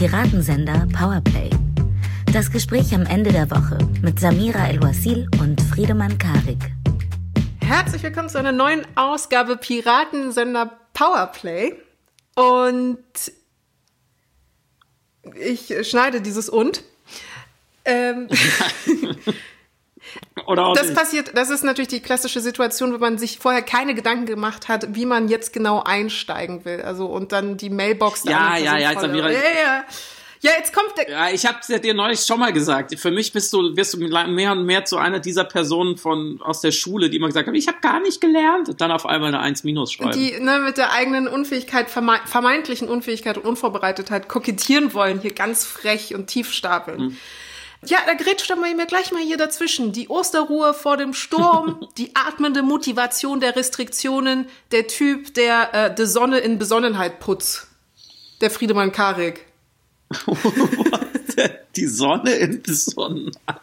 Piratensender Powerplay. Das Gespräch am Ende der Woche mit Samira El-Wasil und Friedemann Karik. Herzlich willkommen zu einer neuen Ausgabe Piratensender Powerplay. Und ich schneide dieses und. Ähm, Oder auch das nicht. passiert, das ist natürlich die klassische Situation, wenn man sich vorher keine Gedanken gemacht hat, wie man jetzt genau einsteigen will. Also und dann die Mailbox. Ja, ja, ja, jetzt ja, ja. Ja, jetzt kommt der. Ja, ich habe dir neulich schon mal gesagt. Für mich bist du wirst du mehr und mehr zu einer dieser Personen von aus der Schule, die immer gesagt haben, ich habe gar nicht gelernt, und dann auf einmal eine 1 minus schreiben. Die ne, mit der eigenen Unfähigkeit, vermeintlichen Unfähigkeit und Unvorbereitetheit kokettieren wollen, hier ganz frech und tief stapeln. Hm. Ja, da grätscht aber mir gleich mal hier dazwischen. Die Osterruhe vor dem Sturm, die atmende Motivation der Restriktionen, der Typ, der äh, die Sonne in Besonnenheit putzt. Der Friedemann Karik. die Sonne in Besonnenheit.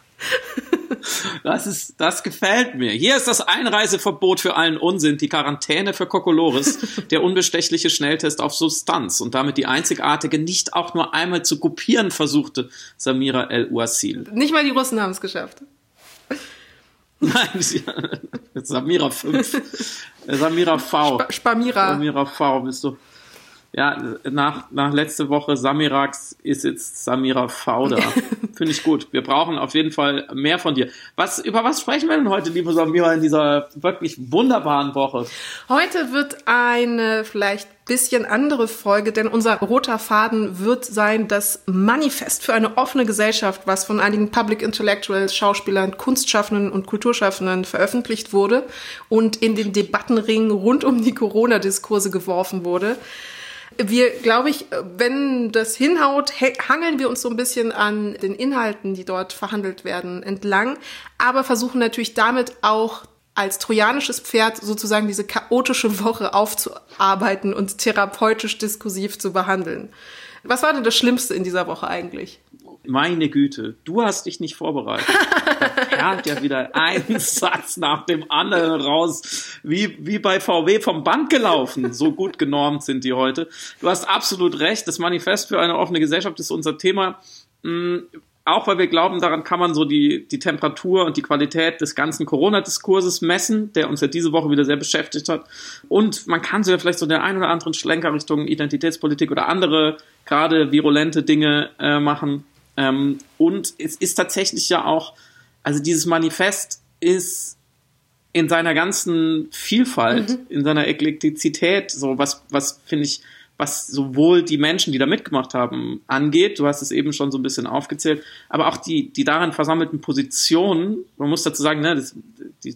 Das ist, das gefällt mir. Hier ist das Einreiseverbot für allen Unsinn, die Quarantäne für Kokolores, der unbestechliche Schnelltest auf Substanz und damit die einzigartige, nicht auch nur einmal zu kopieren versuchte Samira El-Uasil. Nicht mal die Russen haben es geschafft. Nein, Samira 5. Samira V. Spamira. Samira V bist du. Ja, nach, nach letzte Woche Samirax ist jetzt Samira Fauda. Finde ich gut. Wir brauchen auf jeden Fall mehr von dir. Was, über was sprechen wir denn heute, liebe Samira, in dieser wirklich wunderbaren Woche? Heute wird eine vielleicht bisschen andere Folge, denn unser roter Faden wird sein das Manifest für eine offene Gesellschaft, was von einigen Public Intellectuals, Schauspielern, Kunstschaffenden und Kulturschaffenden veröffentlicht wurde und in den Debattenring rund um die Corona-Diskurse geworfen wurde wir, glaube ich, wenn das hinhaut, hangeln wir uns so ein bisschen an den Inhalten, die dort verhandelt werden, entlang, aber versuchen natürlich damit auch als trojanisches Pferd sozusagen diese chaotische Woche aufzuarbeiten und therapeutisch diskursiv zu behandeln. Was war denn das Schlimmste in dieser Woche eigentlich? Meine Güte, du hast dich nicht vorbereitet. da perlt ja wieder ein Satz nach dem anderen raus, wie, wie bei VW vom Band gelaufen. So gut genormt sind die heute. Du hast absolut recht. Das Manifest für eine offene Gesellschaft ist unser Thema. Mm, auch weil wir glauben, daran kann man so die, die Temperatur und die Qualität des ganzen Corona-Diskurses messen, der uns ja diese Woche wieder sehr beschäftigt hat. Und man kann so ja vielleicht so den einen oder anderen Schlenker Richtung Identitätspolitik oder andere gerade virulente Dinge äh, machen. Ähm, und es ist tatsächlich ja auch, also dieses Manifest ist in seiner ganzen Vielfalt, mhm. in seiner Eklektizität, so was, was finde ich, was sowohl die Menschen, die da mitgemacht haben, angeht, du hast es eben schon so ein bisschen aufgezählt, aber auch die, die darin versammelten Positionen, man muss dazu sagen, ne, das,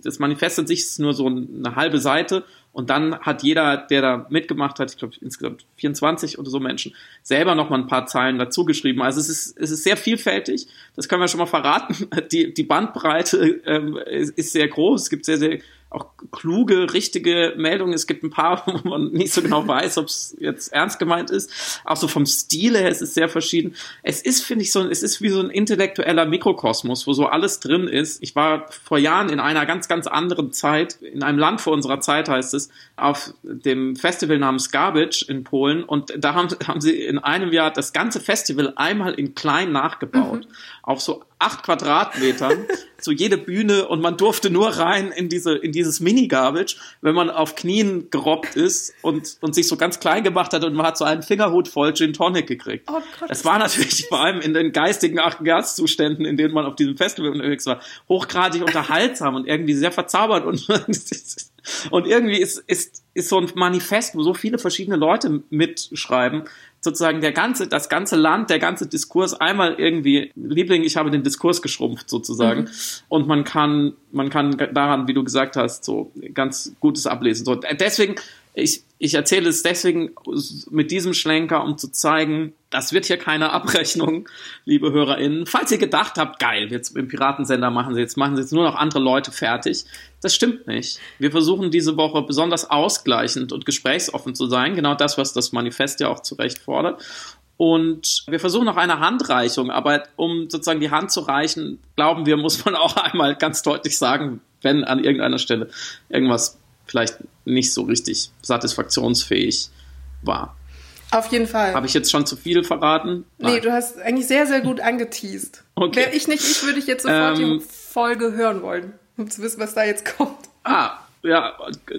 das Manifest an sich ist nur so eine halbe Seite und dann hat jeder, der da mitgemacht hat, ich glaube insgesamt 24 oder so Menschen, selber noch mal ein paar Zeilen dazu geschrieben. Also es ist, es ist sehr vielfältig. Das können wir schon mal verraten. Die, die Bandbreite ähm, ist, ist sehr groß. Es gibt sehr, sehr auch kluge, richtige Meldungen. Es gibt ein paar, wo man nicht so genau weiß, ob es jetzt ernst gemeint ist. Auch so vom Stil her ist es sehr verschieden. Es ist, finde ich, so, es ist wie so ein intellektueller Mikrokosmos, wo so alles drin ist. Ich war vor Jahren in einer ganz, ganz anderen Zeit, in einem Land vor unserer Zeit heißt es, auf dem Festival namens Garbage in Polen und da haben, haben sie in einem Jahr das ganze Festival einmal in klein nachgebaut. Mhm. Auf so acht Quadratmetern, so jede Bühne und man durfte nur rein in diese, in dieses Mini-Garbage, wenn man auf Knien gerobbt ist und, und sich so ganz klein gemacht hat und man hat so einen Fingerhut voll Gin Tonic gekriegt. Oh Gott, das war natürlich vor allem in den geistigen Achtgaszuständen, in denen man auf diesem Festival unterwegs war, hochgradig unterhaltsam und irgendwie sehr verzaubert und Und irgendwie ist, ist, ist so ein Manifest, wo so viele verschiedene Leute mitschreiben, sozusagen der ganze, das ganze Land, der ganze Diskurs einmal irgendwie, Liebling, ich habe den Diskurs geschrumpft sozusagen. Mhm. Und man kann, man kann daran, wie du gesagt hast, so ganz Gutes ablesen. So, deswegen, ich, ich erzähle es deswegen mit diesem Schlenker, um zu zeigen, das wird hier keine Abrechnung, liebe HörerInnen. Falls ihr gedacht habt, geil, jetzt im Piratensender machen sie jetzt, machen sie jetzt nur noch andere Leute fertig. Das stimmt nicht. Wir versuchen diese Woche besonders ausgleichend und gesprächsoffen zu sein. Genau das, was das Manifest ja auch zu Recht fordert. Und wir versuchen auch eine Handreichung, aber um sozusagen die Hand zu reichen, glauben wir, muss man auch einmal ganz deutlich sagen, wenn an irgendeiner Stelle irgendwas vielleicht nicht so richtig satisfaktionsfähig war. Auf jeden Fall. Habe ich jetzt schon zu viel verraten? Nein. Nee, du hast eigentlich sehr, sehr gut angeteased. Okay. Wäre ich nicht ich, würde ich jetzt sofort ähm, die Folge hören wollen, um zu wissen, was da jetzt kommt. Ah, ja,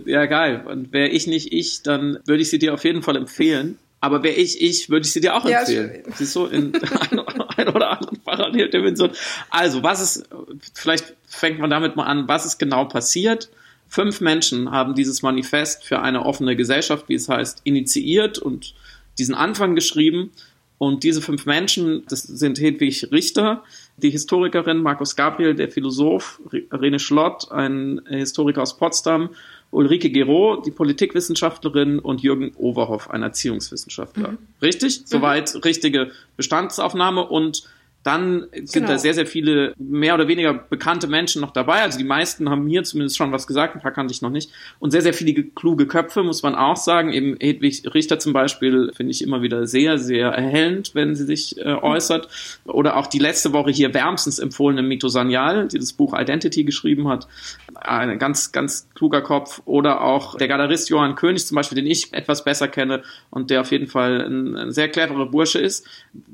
ja, geil. Und wäre ich nicht ich, dann würde ich sie dir auf jeden Fall empfehlen. Aber wäre ich ich, würde ich sie dir auch ja, empfehlen. Siehst du, in ein oder anderen Paralleldimension. Also, was ist, vielleicht fängt man damit mal an, was ist genau passiert? Fünf Menschen haben dieses Manifest für eine offene Gesellschaft, wie es heißt, initiiert und diesen Anfang geschrieben. Und diese fünf Menschen, das sind Hedwig Richter, die Historikerin, Markus Gabriel, der Philosoph, Rene Schlott, ein Historiker aus Potsdam, Ulrike Gero, die Politikwissenschaftlerin und Jürgen Overhoff, ein Erziehungswissenschaftler. Mhm. Richtig? Mhm. Soweit richtige Bestandsaufnahme und dann sind genau. da sehr, sehr viele mehr oder weniger bekannte Menschen noch dabei. Also die meisten haben mir zumindest schon was gesagt, ein paar kannte ich noch nicht. Und sehr, sehr viele kluge Köpfe, muss man auch sagen. Eben Hedwig Richter zum Beispiel finde ich immer wieder sehr, sehr erhellend, wenn sie sich äh, äußert. Oder auch die letzte Woche hier wärmstens empfohlene Mito Sanyal, die das Buch Identity geschrieben hat. Ein ganz, ganz kluger Kopf. Oder auch der Galerist Johann König zum Beispiel, den ich etwas besser kenne und der auf jeden Fall ein, ein sehr cleverer Bursche ist.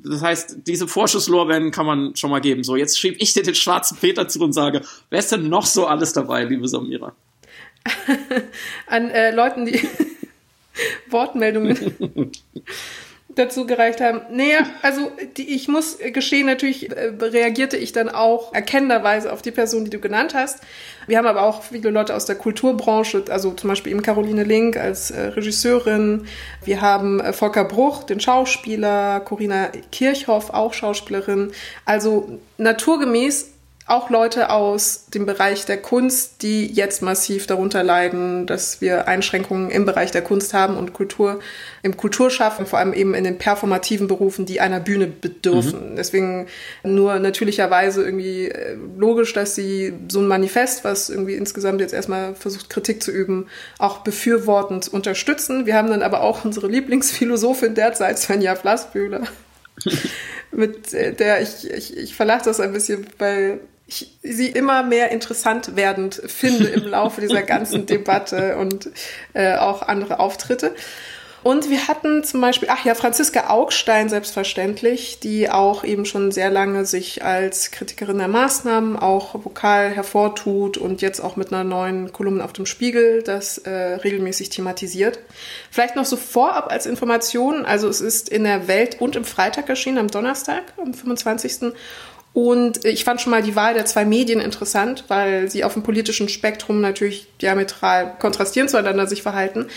Das heißt, diese Vorschusslorbeeren Rennen kann man schon mal geben. So, jetzt schiebe ich dir den schwarzen Peter zu und sage, wer ist denn noch so alles dabei, liebe Samira? An äh, Leuten, die Wortmeldungen dazu gereicht haben. Naja, also die, ich muss gestehen, natürlich äh, reagierte ich dann auch erkennenderweise auf die Person, die du genannt hast. Wir haben aber auch viele Leute aus der Kulturbranche, also zum Beispiel eben Caroline Link als äh, Regisseurin. Wir haben äh, Volker Bruch, den Schauspieler, Corinna Kirchhoff, auch Schauspielerin. Also naturgemäß auch Leute aus dem Bereich der Kunst, die jetzt massiv darunter leiden, dass wir Einschränkungen im Bereich der Kunst haben und Kultur, im Kulturschaffen, vor allem eben in den performativen Berufen, die einer Bühne bedürfen. Mhm. Deswegen nur natürlicherweise irgendwie äh, logisch, dass sie so ein Manifest, was irgendwie insgesamt jetzt erstmal versucht, Kritik zu üben, auch befürwortend unterstützen. Wir haben dann aber auch unsere Lieblingsphilosophin derzeit, Svenja Flassbühler. mit äh, der ich, ich, ich verlache das ein bisschen, weil ich sie immer mehr interessant werdend finde im Laufe dieser ganzen Debatte und äh, auch andere Auftritte. Und wir hatten zum Beispiel, ach ja, Franziska Augstein selbstverständlich, die auch eben schon sehr lange sich als Kritikerin der Maßnahmen auch vokal hervortut und jetzt auch mit einer neuen Kolumne auf dem Spiegel das äh, regelmäßig thematisiert. Vielleicht noch so vorab als Information, also es ist in der Welt und im Freitag erschienen, am Donnerstag, am 25. Und ich fand schon mal die Wahl der zwei Medien interessant, weil sie auf dem politischen Spektrum natürlich diametral kontrastierend zueinander sich verhalten.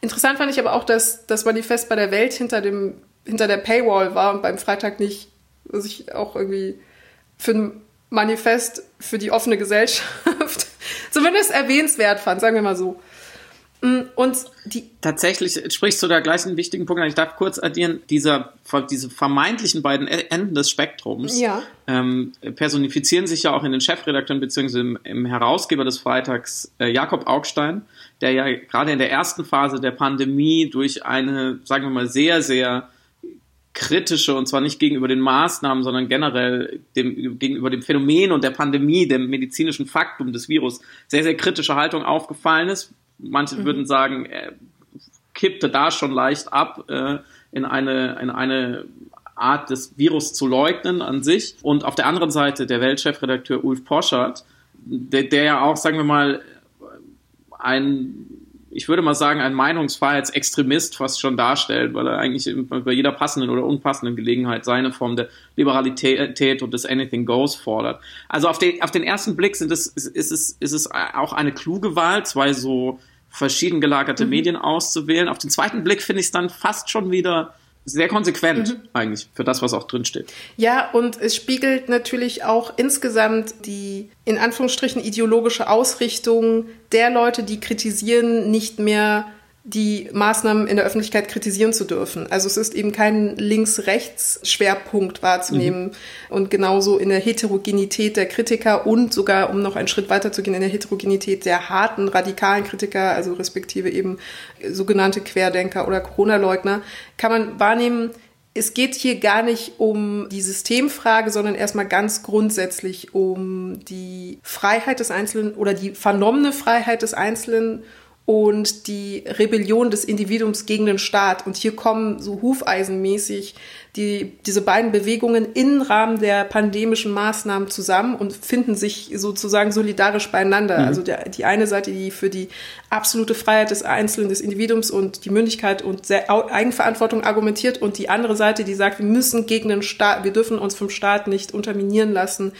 Interessant fand ich aber auch, dass das Manifest bei der Welt hinter dem hinter der Paywall war und beim Freitag nicht, was ich auch irgendwie für ein Manifest für die offene Gesellschaft zumindest erwähnenswert fand, sagen wir mal so. Mm, und die Tatsächlich sprichst du da gleich einen wichtigen Punkt an. Ich darf kurz addieren, dieser, diese vermeintlichen beiden e-, Enden des Spektrums ja. ähm, personifizieren sich ja auch in den Chefredakteuren bzw. Im, im, Herausgeber des Freitags, äh, Jakob Augstein, der ja gerade in der ersten Phase der Pandemie durch eine, sagen wir mal, sehr, sehr kritische, und zwar nicht gegenüber den Maßnahmen, sondern generell dem, gegenüber dem Phänomen und der Pandemie, dem medizinischen Faktum des Virus, sehr, sehr kritische Haltung aufgefallen ist, Manche mhm. würden sagen, er kippte da schon leicht ab äh, in, eine, in eine Art des Virus zu leugnen an sich. Und auf der anderen Seite der Weltchefredakteur Ulf Poschardt, der, der ja auch, sagen wir mal, ein ich würde mal sagen, ein Meinungsfreiheitsextremist fast schon darstellt, weil er eigentlich bei jeder passenden oder unpassenden Gelegenheit seine Form der Liberalität und des Anything Goes fordert. Also auf den, auf den ersten Blick sind es, ist, es, ist es auch eine kluge Wahl, zwei so verschieden gelagerte mhm. Medien auszuwählen. Auf den zweiten Blick finde ich es dann fast schon wieder sehr konsequent mhm. eigentlich für das, was auch drin steht. Ja, und es spiegelt natürlich auch insgesamt die in Anführungsstrichen ideologische Ausrichtung der Leute, die kritisieren, nicht mehr die Maßnahmen in der Öffentlichkeit kritisieren zu dürfen. Also es ist eben kein Links-Rechts-Schwerpunkt wahrzunehmen mhm. und genauso in der Heterogenität der Kritiker und sogar, um noch einen Schritt weiter zu gehen, in der Heterogenität der harten, radikalen Kritiker, also respektive eben sogenannte Querdenker oder Corona-Leugner, kann man wahrnehmen, es geht hier gar nicht um die Systemfrage, sondern erstmal ganz grundsätzlich um die Freiheit des Einzelnen oder die vernommene Freiheit des Einzelnen und die Rebellion des Individuums gegen den Staat. Und hier kommen so hufeisenmäßig die, diese beiden Bewegungen im Rahmen der pandemischen Maßnahmen zusammen und finden sich sozusagen solidarisch beieinander. Mhm. Also der, die eine Seite, die für die absolute Freiheit des Einzelnen, des Individuums und die Mündigkeit und Eigenverantwortung argumentiert und die andere Seite, die sagt, wir müssen gegen den Staat, wir dürfen uns vom Staat nicht unterminieren lassen,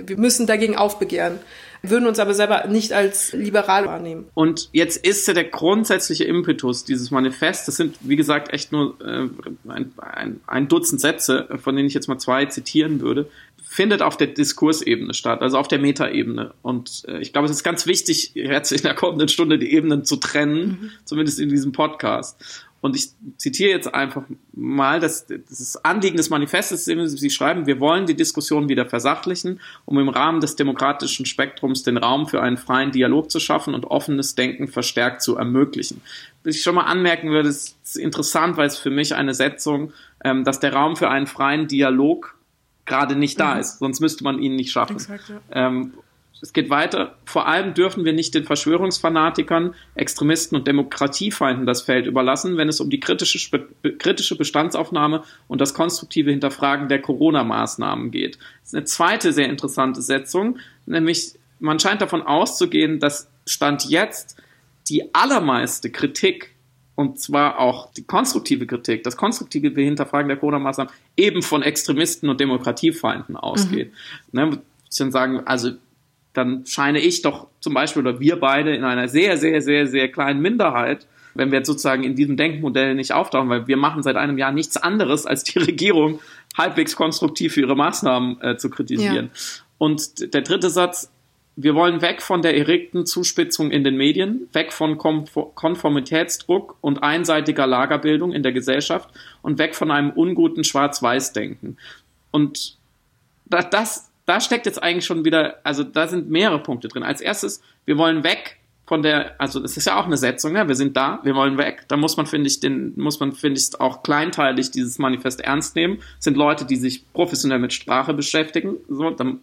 wir müssen dagegen aufbegehren würden uns aber selber nicht als liberal wahrnehmen. Und jetzt ist ja der grundsätzliche Impetus dieses Manifests, das sind wie gesagt echt nur äh, ein, ein, ein Dutzend Sätze, von denen ich jetzt mal zwei zitieren würde, findet auf der Diskursebene statt, also auf der Metaebene. Und äh, ich glaube, es ist ganz wichtig, jetzt in der kommenden Stunde die Ebenen zu trennen, mhm. zumindest in diesem Podcast. Und ich zitiere jetzt einfach mal das, das Anliegen des Manifestes. Sie schreiben, wir wollen die Diskussion wieder versachlichen, um im Rahmen des demokratischen Spektrums den Raum für einen freien Dialog zu schaffen und offenes Denken verstärkt zu ermöglichen. Was ich schon mal anmerken würde, ist interessant, weil es für mich eine Setzung, ähm, dass der Raum für einen freien Dialog gerade nicht da mhm. ist. Sonst müsste man ihn nicht schaffen. Exakt, ja. ähm, es geht weiter. Vor allem dürfen wir nicht den Verschwörungsfanatikern, Extremisten und Demokratiefeinden das Feld überlassen, wenn es um die kritische, kritische Bestandsaufnahme und das konstruktive Hinterfragen der Corona-Maßnahmen geht. Das ist eine zweite sehr interessante Setzung, nämlich man scheint davon auszugehen, dass Stand jetzt die allermeiste Kritik und zwar auch die konstruktive Kritik, das konstruktive Hinterfragen der Corona-Maßnahmen eben von Extremisten und Demokratiefeinden ausgeht. Mhm. Ne, ich dann sagen, also dann scheine ich doch zum Beispiel oder wir beide in einer sehr, sehr, sehr, sehr kleinen Minderheit, wenn wir jetzt sozusagen in diesem Denkmodell nicht auftauchen, weil wir machen seit einem Jahr nichts anderes, als die Regierung halbwegs konstruktiv für ihre Maßnahmen äh, zu kritisieren. Ja. Und der dritte Satz, wir wollen weg von der erregten Zuspitzung in den Medien, weg von Konformitätsdruck und einseitiger Lagerbildung in der Gesellschaft und weg von einem unguten Schwarz-Weiß-Denken. Und das, da steckt jetzt eigentlich schon wieder, also da sind mehrere Punkte drin. Als erstes, wir wollen weg von der, also das ist ja auch eine Setzung, ne? wir sind da, wir wollen weg. Da muss man, finde ich, den, muss man, finde ich, auch kleinteilig dieses Manifest ernst nehmen. Das sind Leute, die sich professionell mit Sprache beschäftigen. So, dann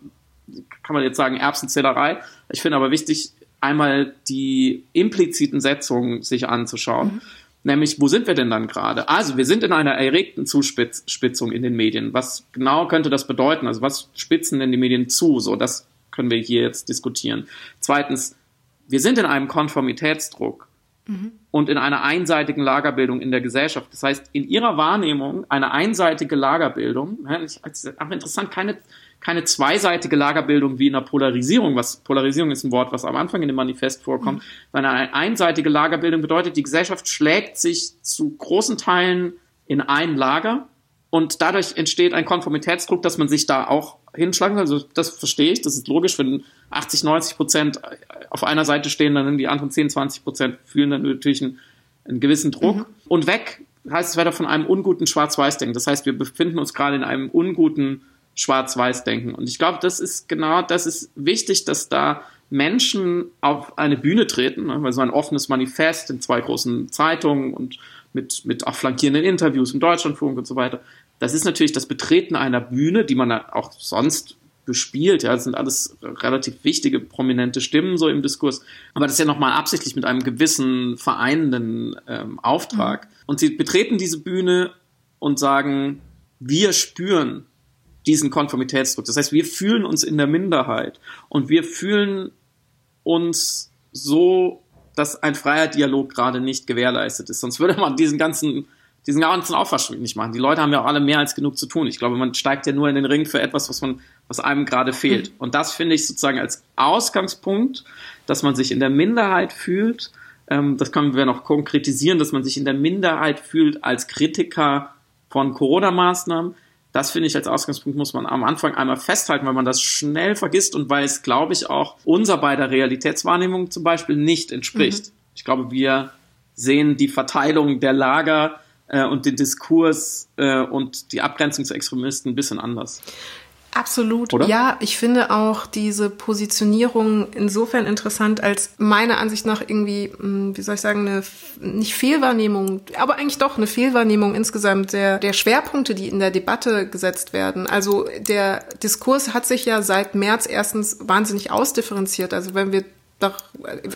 kann man jetzt sagen, Erbsenzählerei. Ich finde aber wichtig, einmal die impliziten Setzungen sich anzuschauen. Mhm. Nämlich, wo sind wir denn dann gerade? Also, wir sind in einer erregten Zuspitzung in den Medien. Was genau könnte das bedeuten? Also, was spitzen denn die Medien zu? So, das können wir hier jetzt diskutieren. Zweitens, wir sind in einem Konformitätsdruck mhm. und in einer einseitigen Lagerbildung in der Gesellschaft. Das heißt, in ihrer Wahrnehmung eine einseitige Lagerbildung, ja, auch interessant, keine keine zweiseitige Lagerbildung wie in der Polarisierung, was Polarisierung ist ein Wort, was am Anfang in dem Manifest vorkommt, mhm. sondern eine einseitige Lagerbildung bedeutet, die Gesellschaft schlägt sich zu großen Teilen in ein Lager und dadurch entsteht ein Konformitätsdruck, dass man sich da auch hinschlagen kann. Also das verstehe ich, das ist logisch, wenn 80, 90 Prozent auf einer Seite stehen, dann die anderen 10, 20 Prozent fühlen dann natürlich einen, einen gewissen Druck. Mhm. Und weg heißt es weiter von einem unguten Schwarz-Weiß-Denken. Das heißt, wir befinden uns gerade in einem unguten Schwarz-Weiß-Denken. Und ich glaube, das ist genau, das ist wichtig, dass da Menschen auf eine Bühne treten, ne, weil so ein offenes Manifest in zwei großen Zeitungen und mit, mit auch flankierenden Interviews im Deutschlandfunk und so weiter. Das ist natürlich das Betreten einer Bühne, die man auch sonst bespielt. Ja, das sind alles relativ wichtige, prominente Stimmen so im Diskurs. Aber das ist ja nochmal absichtlich mit einem gewissen vereinenden ähm, Auftrag. Mhm. Und sie betreten diese Bühne und sagen, wir spüren, diesen Konformitätsdruck. Das heißt, wir fühlen uns in der Minderheit und wir fühlen uns so, dass ein freier Dialog gerade nicht gewährleistet ist. Sonst würde man diesen ganzen, diesen ganzen Aufwasch nicht machen. Die Leute haben ja auch alle mehr als genug zu tun. Ich glaube, man steigt ja nur in den Ring für etwas, was man, was einem gerade fehlt. Mhm. Und das finde ich sozusagen als Ausgangspunkt, dass man sich in der Minderheit fühlt. Ähm, das können wir noch konkretisieren, dass man sich in der Minderheit fühlt als Kritiker von Corona-Maßnahmen das finde ich als Ausgangspunkt muss man am Anfang einmal festhalten, weil man das schnell vergisst und weil es, glaube ich, auch unser beider Realitätswahrnehmung zum Beispiel nicht entspricht. Mhm. Ich glaube, wir sehen die Verteilung der Lager äh, und den Diskurs äh, und die Abgrenzung zu Extremisten ein bisschen anders. Absolut. Oder? Ja, ich finde auch diese Positionierung insofern interessant, als meiner Ansicht nach irgendwie, hm, wie soll ich sagen, eine nicht Fehlwahrnehmung, aber eigentlich doch eine Fehlwahrnehmung insgesamt der, der Schwerpunkte, die in der Debatte gesetzt werden. Also der Diskurs hat sich ja seit März erstens wahnsinnig ausdifferenziert. Also wenn wir doch,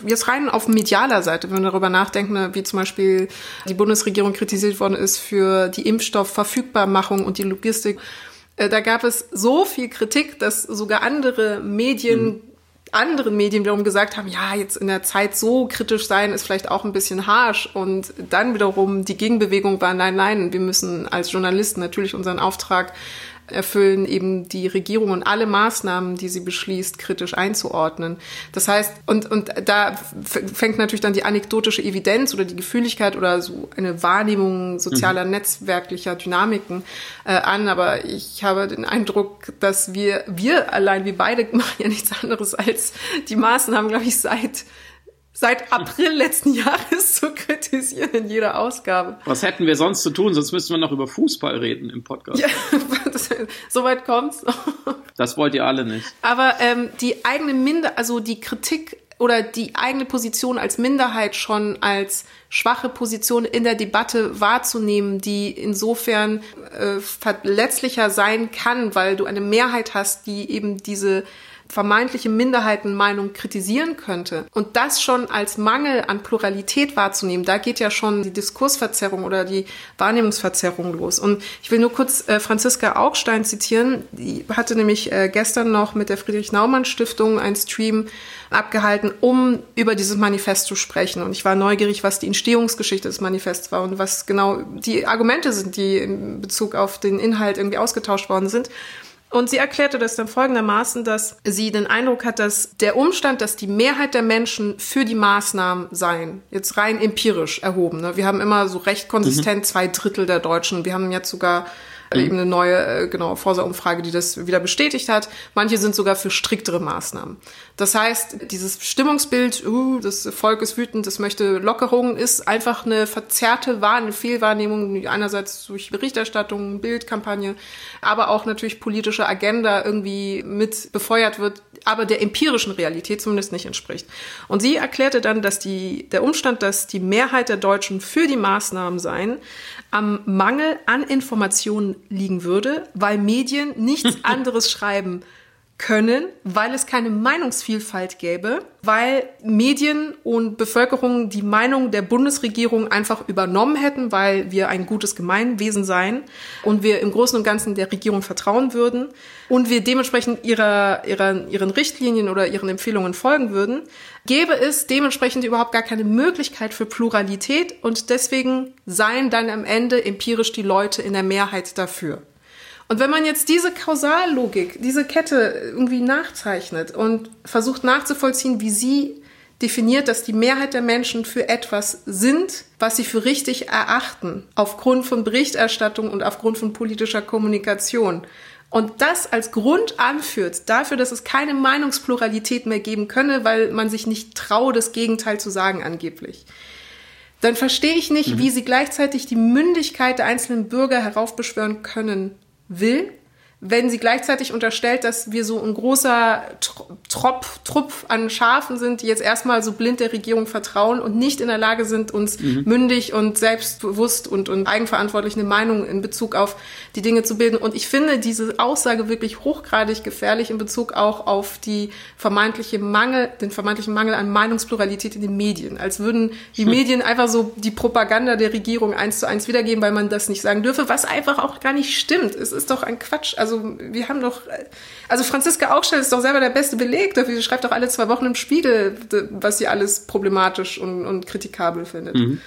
jetzt rein auf medialer Seite, wenn wir darüber nachdenken, wie zum Beispiel die Bundesregierung kritisiert worden ist für die Impfstoffverfügbarmachung und die Logistik, da gab es so viel Kritik, dass sogar andere Medien mhm anderen Medien wiederum gesagt haben, ja, jetzt in der Zeit so kritisch sein ist vielleicht auch ein bisschen harsh. Und dann wiederum die Gegenbewegung war, nein, nein, wir müssen als Journalisten natürlich unseren Auftrag erfüllen, eben die Regierung und alle Maßnahmen, die sie beschließt, kritisch einzuordnen. Das heißt, und, und da fängt natürlich dann die anekdotische Evidenz oder die Gefühligkeit oder so eine Wahrnehmung sozialer, mhm. netzwerklicher Dynamiken äh, an. Aber ich habe den Eindruck, dass wir, wir allein, wir beide machen ja nichts anderes als die Maßnahmen, glaube ich, seit seit April letzten Jahres zu kritisieren in jeder Ausgabe. Was hätten wir sonst zu tun? Sonst müssten wir noch über Fußball reden im Podcast. Ja, soweit kommt's. Das wollt ihr alle nicht. Aber ähm, die eigene Minder, also die Kritik oder die eigene Position als Minderheit schon als schwache Position in der Debatte wahrzunehmen, die insofern äh, verletzlicher sein kann, weil du eine Mehrheit hast, die eben diese vermeintliche Minderheitenmeinung kritisieren könnte und das schon als Mangel an Pluralität wahrzunehmen, da geht ja schon die Diskursverzerrung oder die Wahrnehmungsverzerrung los. Und ich will nur kurz äh, Franziska Augstein zitieren. Die hatte nämlich äh, gestern noch mit der Friedrich-Naumann-Stiftung einen Stream abgehalten, um über dieses Manifest zu sprechen. Und ich war neugierig, was die Entstehungsgeschichte des Manifests war und was genau die Argumente sind, die in Bezug auf den Inhalt irgendwie ausgetauscht worden sind. Und sie erklärte das dann folgendermaßen, dass sie den Eindruck hat, dass der Umstand, dass die Mehrheit der Menschen für die Maßnahmen seien, jetzt rein empirisch erhoben. Ne? Wir haben immer so recht konsistent mhm. zwei Drittel der Deutschen. Wir haben jetzt sogar mhm. eben eine neue, äh, genau, Forsa-Umfrage, die das wieder bestätigt hat. Manche sind sogar für striktere Maßnahmen. Das heißt, dieses Stimmungsbild, uh, das Volk ist wütend, das möchte Lockerungen, ist einfach eine verzerrte Wahr eine Fehlwahrnehmung, die einerseits durch Berichterstattung, Bildkampagne, aber auch natürlich politische Agenda irgendwie mit befeuert wird, aber der empirischen Realität zumindest nicht entspricht. Und sie erklärte dann, dass die, der Umstand, dass die Mehrheit der Deutschen für die Maßnahmen seien, am Mangel an Informationen liegen würde, weil Medien nichts anderes schreiben können, weil es keine Meinungsvielfalt gäbe, weil Medien und Bevölkerung die Meinung der Bundesregierung einfach übernommen hätten, weil wir ein gutes Gemeinwesen seien und wir im Großen und Ganzen der Regierung vertrauen würden und wir dementsprechend ihrer, ihrer, ihren Richtlinien oder ihren Empfehlungen folgen würden, gäbe es dementsprechend überhaupt gar keine Möglichkeit für Pluralität und deswegen seien dann am Ende empirisch die Leute in der Mehrheit dafür. Und wenn man jetzt diese Kausallogik, diese Kette irgendwie nachzeichnet und versucht nachzuvollziehen, wie sie definiert, dass die Mehrheit der Menschen für etwas sind, was sie für richtig erachten, aufgrund von Berichterstattung und aufgrund von politischer Kommunikation. Und das als Grund anführt dafür, dass es keine Meinungspluralität mehr geben könne, weil man sich nicht traue, das Gegenteil zu sagen angeblich. Dann verstehe ich nicht, mhm. wie sie gleichzeitig die Mündigkeit der einzelnen Bürger heraufbeschwören können will, wenn sie gleichzeitig unterstellt, dass wir so ein großer Trop, Trupp an Schafen sind, die jetzt erstmal so blind der Regierung vertrauen und nicht in der Lage sind, uns mhm. mündig und selbstbewusst und, und eigenverantwortlich eine Meinung in Bezug auf die Dinge zu bilden. Und ich finde diese Aussage wirklich hochgradig gefährlich in Bezug auch auf die vermeintliche Mangel, den vermeintlichen Mangel an Meinungspluralität in den Medien. Als würden die hm. Medien einfach so die Propaganda der Regierung eins zu eins wiedergeben, weil man das nicht sagen dürfe, was einfach auch gar nicht stimmt. Es ist doch ein Quatsch. Also also wir haben doch, also Franziska Augstein ist doch selber der beste Beleg dafür. Sie schreibt doch alle zwei Wochen im Spiegel, was sie alles problematisch und, und kritikabel findet. Mhm.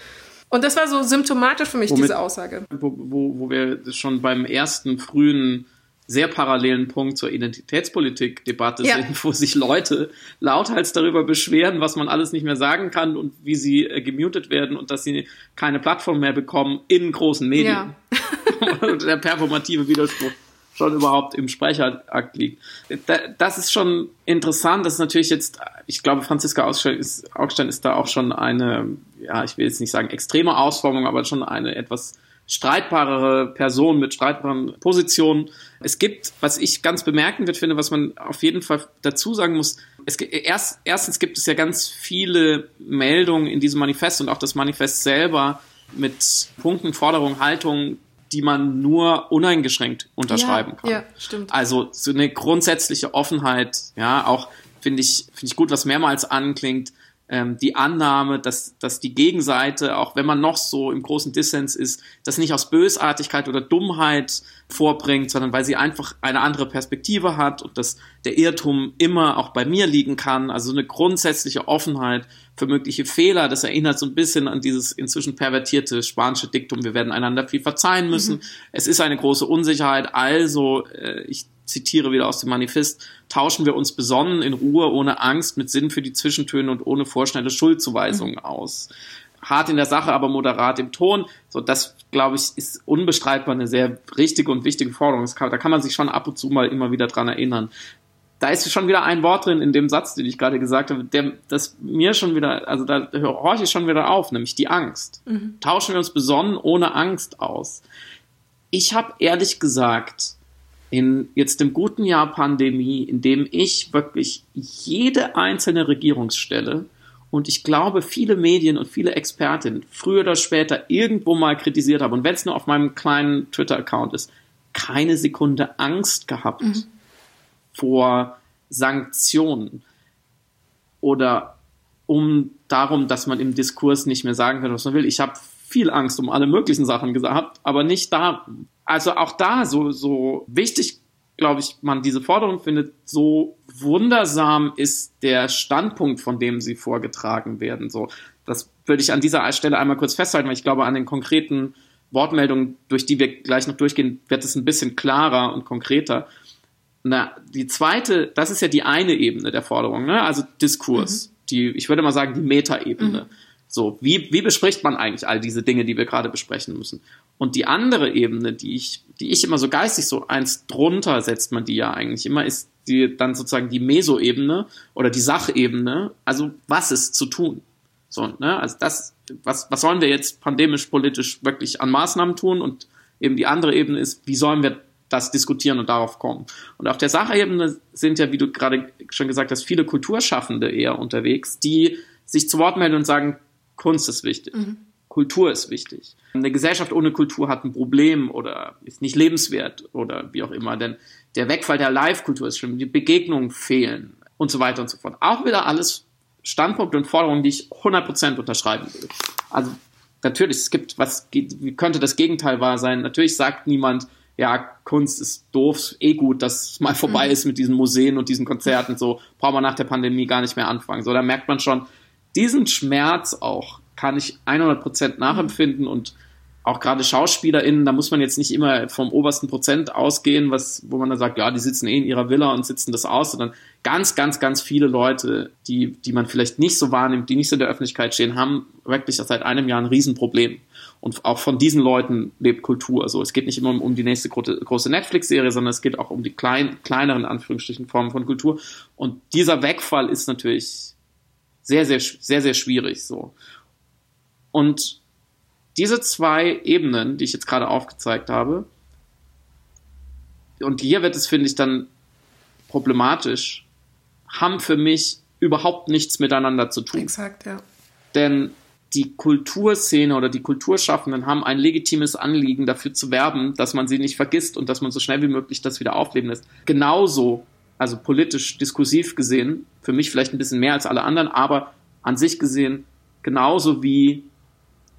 Und das war so symptomatisch für mich, Womit, diese Aussage. Wo, wo, wo wir schon beim ersten frühen sehr parallelen Punkt zur Identitätspolitik-Debatte ja. sind, wo sich Leute lauthals darüber beschweren, was man alles nicht mehr sagen kann und wie sie äh, gemutet werden und dass sie keine Plattform mehr bekommen in großen Medien. Ja. der performative Widerspruch schon überhaupt im Speicherakt liegt. Das ist schon interessant. Das ist natürlich jetzt, ich glaube, Franziska Augstein ist, Augstein ist da auch schon eine, ja, ich will jetzt nicht sagen extreme Ausformung, aber schon eine etwas streitbarere Person mit streitbaren Positionen. Es gibt, was ich ganz bemerkenswert finde, was man auf jeden Fall dazu sagen muss, es, erst, erstens gibt es ja ganz viele Meldungen in diesem Manifest und auch das Manifest selber mit Punkten, Forderungen, Haltungen, die man nur uneingeschränkt unterschreiben ja, kann. Ja, stimmt. Also so eine grundsätzliche Offenheit, ja, auch finde ich, finde ich gut, was mehrmals anklingt, ähm, die Annahme, dass, dass die Gegenseite, auch wenn man noch so im großen Dissens ist, das nicht aus Bösartigkeit oder Dummheit vorbringt, sondern weil sie einfach eine andere Perspektive hat und dass der Irrtum immer auch bei mir liegen kann. Also eine grundsätzliche Offenheit für mögliche Fehler. Das erinnert so ein bisschen an dieses inzwischen pervertierte spanische Diktum, wir werden einander viel verzeihen müssen. Mhm. Es ist eine große Unsicherheit, also äh, ich zitiere wieder aus dem Manifest, tauschen wir uns besonnen in Ruhe, ohne Angst, mit Sinn für die Zwischentöne und ohne vorschnelle Schuldzuweisungen mhm. aus. Hart in der Sache, aber moderat im Ton. So, das, glaube ich, ist unbestreitbar eine sehr richtige und wichtige Forderung. Kann, da kann man sich schon ab und zu mal immer wieder dran erinnern. Da ist schon wieder ein Wort drin in dem Satz, den ich gerade gesagt habe, der, das mir schon wieder, also da horche ich schon wieder auf, nämlich die Angst. Mhm. Tauschen wir uns besonnen ohne Angst aus. Ich habe ehrlich gesagt in jetzt dem guten Jahr Pandemie, in dem ich wirklich jede einzelne Regierungsstelle und ich glaube viele Medien und viele Expertinnen früher oder später irgendwo mal kritisiert haben und wenn es nur auf meinem kleinen Twitter-Account ist, keine Sekunde Angst gehabt mhm. vor Sanktionen oder um darum, dass man im Diskurs nicht mehr sagen kann, was man will. Ich habe viel Angst um alle möglichen Sachen gehabt, aber nicht darum also auch da so, so wichtig, glaube ich, man diese Forderung findet, so wundersam ist der Standpunkt, von dem sie vorgetragen werden. So, das würde ich an dieser Stelle einmal kurz festhalten, weil ich glaube, an den konkreten Wortmeldungen, durch die wir gleich noch durchgehen, wird es ein bisschen klarer und konkreter. Na, die zweite, das ist ja die eine Ebene der Forderung, ne? also Diskurs. Mhm. Die, ich würde mal sagen, die Metaebene. Mhm. So, wie, wie bespricht man eigentlich all diese Dinge, die wir gerade besprechen müssen? Und die andere Ebene, die ich, die ich immer so geistig so eins drunter setzt man die ja eigentlich immer, ist die dann sozusagen die Meso-Ebene oder die Sachebene. Also, was ist zu tun? So, ne? Also das, was, was sollen wir jetzt pandemisch politisch wirklich an Maßnahmen tun? Und eben die andere Ebene ist, wie sollen wir das diskutieren und darauf kommen. Und auf der Sachebene sind ja, wie du gerade schon gesagt hast, viele Kulturschaffende eher unterwegs, die sich zu Wort melden und sagen, Kunst ist wichtig. Mhm. Kultur ist wichtig. Eine Gesellschaft ohne Kultur hat ein Problem oder ist nicht lebenswert oder wie auch immer, denn der Wegfall der Live-Kultur ist schlimm, die Begegnungen fehlen und so weiter und so fort. Auch wieder alles Standpunkte und Forderungen, die ich 100% unterschreiben will. Also natürlich, es gibt, was wie könnte das Gegenteil wahr sein? Natürlich sagt niemand, ja, Kunst ist doof, eh gut, dass es mal vorbei mhm. ist mit diesen Museen und diesen Konzerten, so braucht man nach der Pandemie gar nicht mehr anfangen. So, da merkt man schon, diesen Schmerz auch kann ich 100% nachempfinden und auch gerade SchauspielerInnen, da muss man jetzt nicht immer vom obersten Prozent ausgehen, was, wo man dann sagt, ja, die sitzen eh in ihrer Villa und sitzen das aus, sondern ganz, ganz, ganz viele Leute, die, die man vielleicht nicht so wahrnimmt, die nicht so in der Öffentlichkeit stehen, haben wirklich seit einem Jahr ein Riesenproblem. Und auch von diesen Leuten lebt Kultur. Also es geht nicht immer um die nächste große Netflix-Serie, sondern es geht auch um die klein, kleineren, Anführungsstrichen, Formen von Kultur. Und dieser Wegfall ist natürlich sehr, sehr, sehr, sehr schwierig so. Und diese zwei Ebenen, die ich jetzt gerade aufgezeigt habe, und hier wird es, finde ich, dann problematisch, haben für mich überhaupt nichts miteinander zu tun. Exakt, ja. Denn die Kulturszene oder die Kulturschaffenden haben ein legitimes Anliegen, dafür zu werben, dass man sie nicht vergisst und dass man so schnell wie möglich das wieder aufleben lässt. Genauso also politisch diskursiv gesehen, für mich vielleicht ein bisschen mehr als alle anderen, aber an sich gesehen genauso wie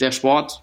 der Sport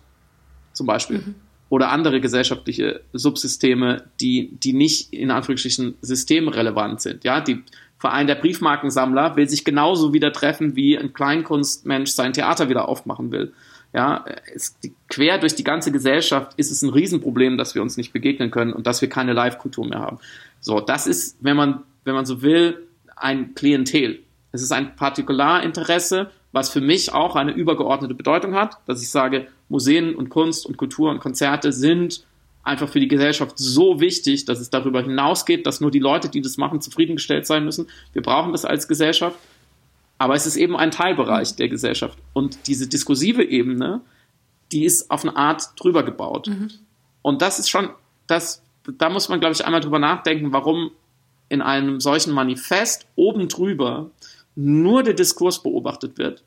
zum Beispiel mhm. oder andere gesellschaftliche Subsysteme, die, die nicht in Anführungsstrichen systemrelevant sind. Ja, die Verein der Briefmarkensammler will sich genauso wieder treffen, wie ein Kleinkunstmensch sein Theater wieder aufmachen will. Ja, es, quer durch die ganze Gesellschaft ist es ein Riesenproblem, dass wir uns nicht begegnen können und dass wir keine Live-Kultur mehr haben. So, das ist, wenn man wenn man so will, ein Klientel. Es ist ein Partikularinteresse, was für mich auch eine übergeordnete Bedeutung hat, dass ich sage, Museen und Kunst und Kultur und Konzerte sind einfach für die Gesellschaft so wichtig, dass es darüber hinausgeht, dass nur die Leute, die das machen, zufriedengestellt sein müssen. Wir brauchen das als Gesellschaft. Aber es ist eben ein Teilbereich der Gesellschaft. Und diese diskursive Ebene, die ist auf eine Art drüber gebaut. Mhm. Und das ist schon, das, da muss man, glaube ich, einmal drüber nachdenken, warum in einem solchen Manifest oben drüber nur der Diskurs beobachtet wird.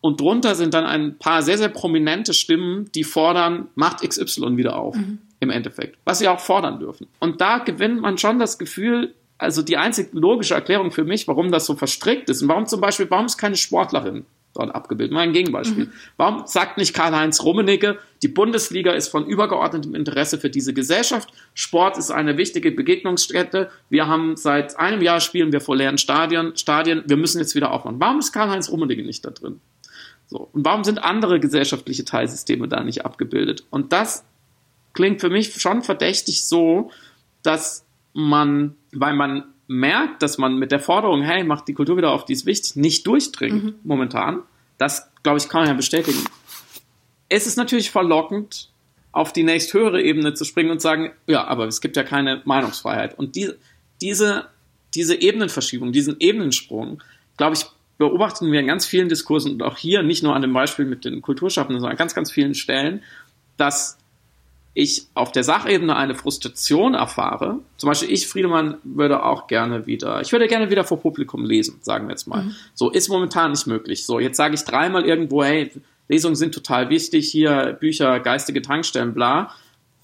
Und drunter sind dann ein paar sehr, sehr prominente Stimmen, die fordern, macht XY wieder auf, mhm. im Endeffekt. Was sie auch fordern dürfen. Und da gewinnt man schon das Gefühl, also die einzige logische Erklärung für mich, warum das so verstrickt ist und warum zum Beispiel, warum ist keine Sportlerin dort abgebildet? Mal ein Gegenbeispiel. Mhm. Warum sagt nicht Karl-Heinz Rummenigge, die Bundesliga ist von übergeordnetem Interesse für diese Gesellschaft. Sport ist eine wichtige Begegnungsstätte. Wir haben seit einem Jahr spielen wir vor leeren Stadien, Stadien. Wir müssen jetzt wieder aufmachen. Warum ist Karl-Heinz Rummenigge nicht da drin? So. Und warum sind andere gesellschaftliche Teilsysteme da nicht abgebildet? Und das klingt für mich schon verdächtig so, dass man, weil man merkt, dass man mit der Forderung, hey, macht die Kultur wieder auf, die ist wichtig, nicht durchdringt mhm. momentan. Das, glaube ich, kann man ja bestätigen. Es ist natürlich verlockend, auf die nächsthöhere Ebene zu springen und sagen, ja, aber es gibt ja keine Meinungsfreiheit. Und die, diese, diese Ebenenverschiebung, diesen Ebenensprung, glaube ich, beobachten wir in ganz vielen Diskursen und auch hier, nicht nur an dem Beispiel mit den Kulturschaffenden, sondern an ganz, ganz vielen Stellen, dass ich auf der Sachebene eine Frustration erfahre, zum Beispiel ich, Friedemann, würde auch gerne wieder, ich würde gerne wieder vor Publikum lesen, sagen wir jetzt mal. Mhm. So, ist momentan nicht möglich. So, jetzt sage ich dreimal irgendwo, hey, Lesungen sind total wichtig, hier Bücher, geistige Tankstellen, bla.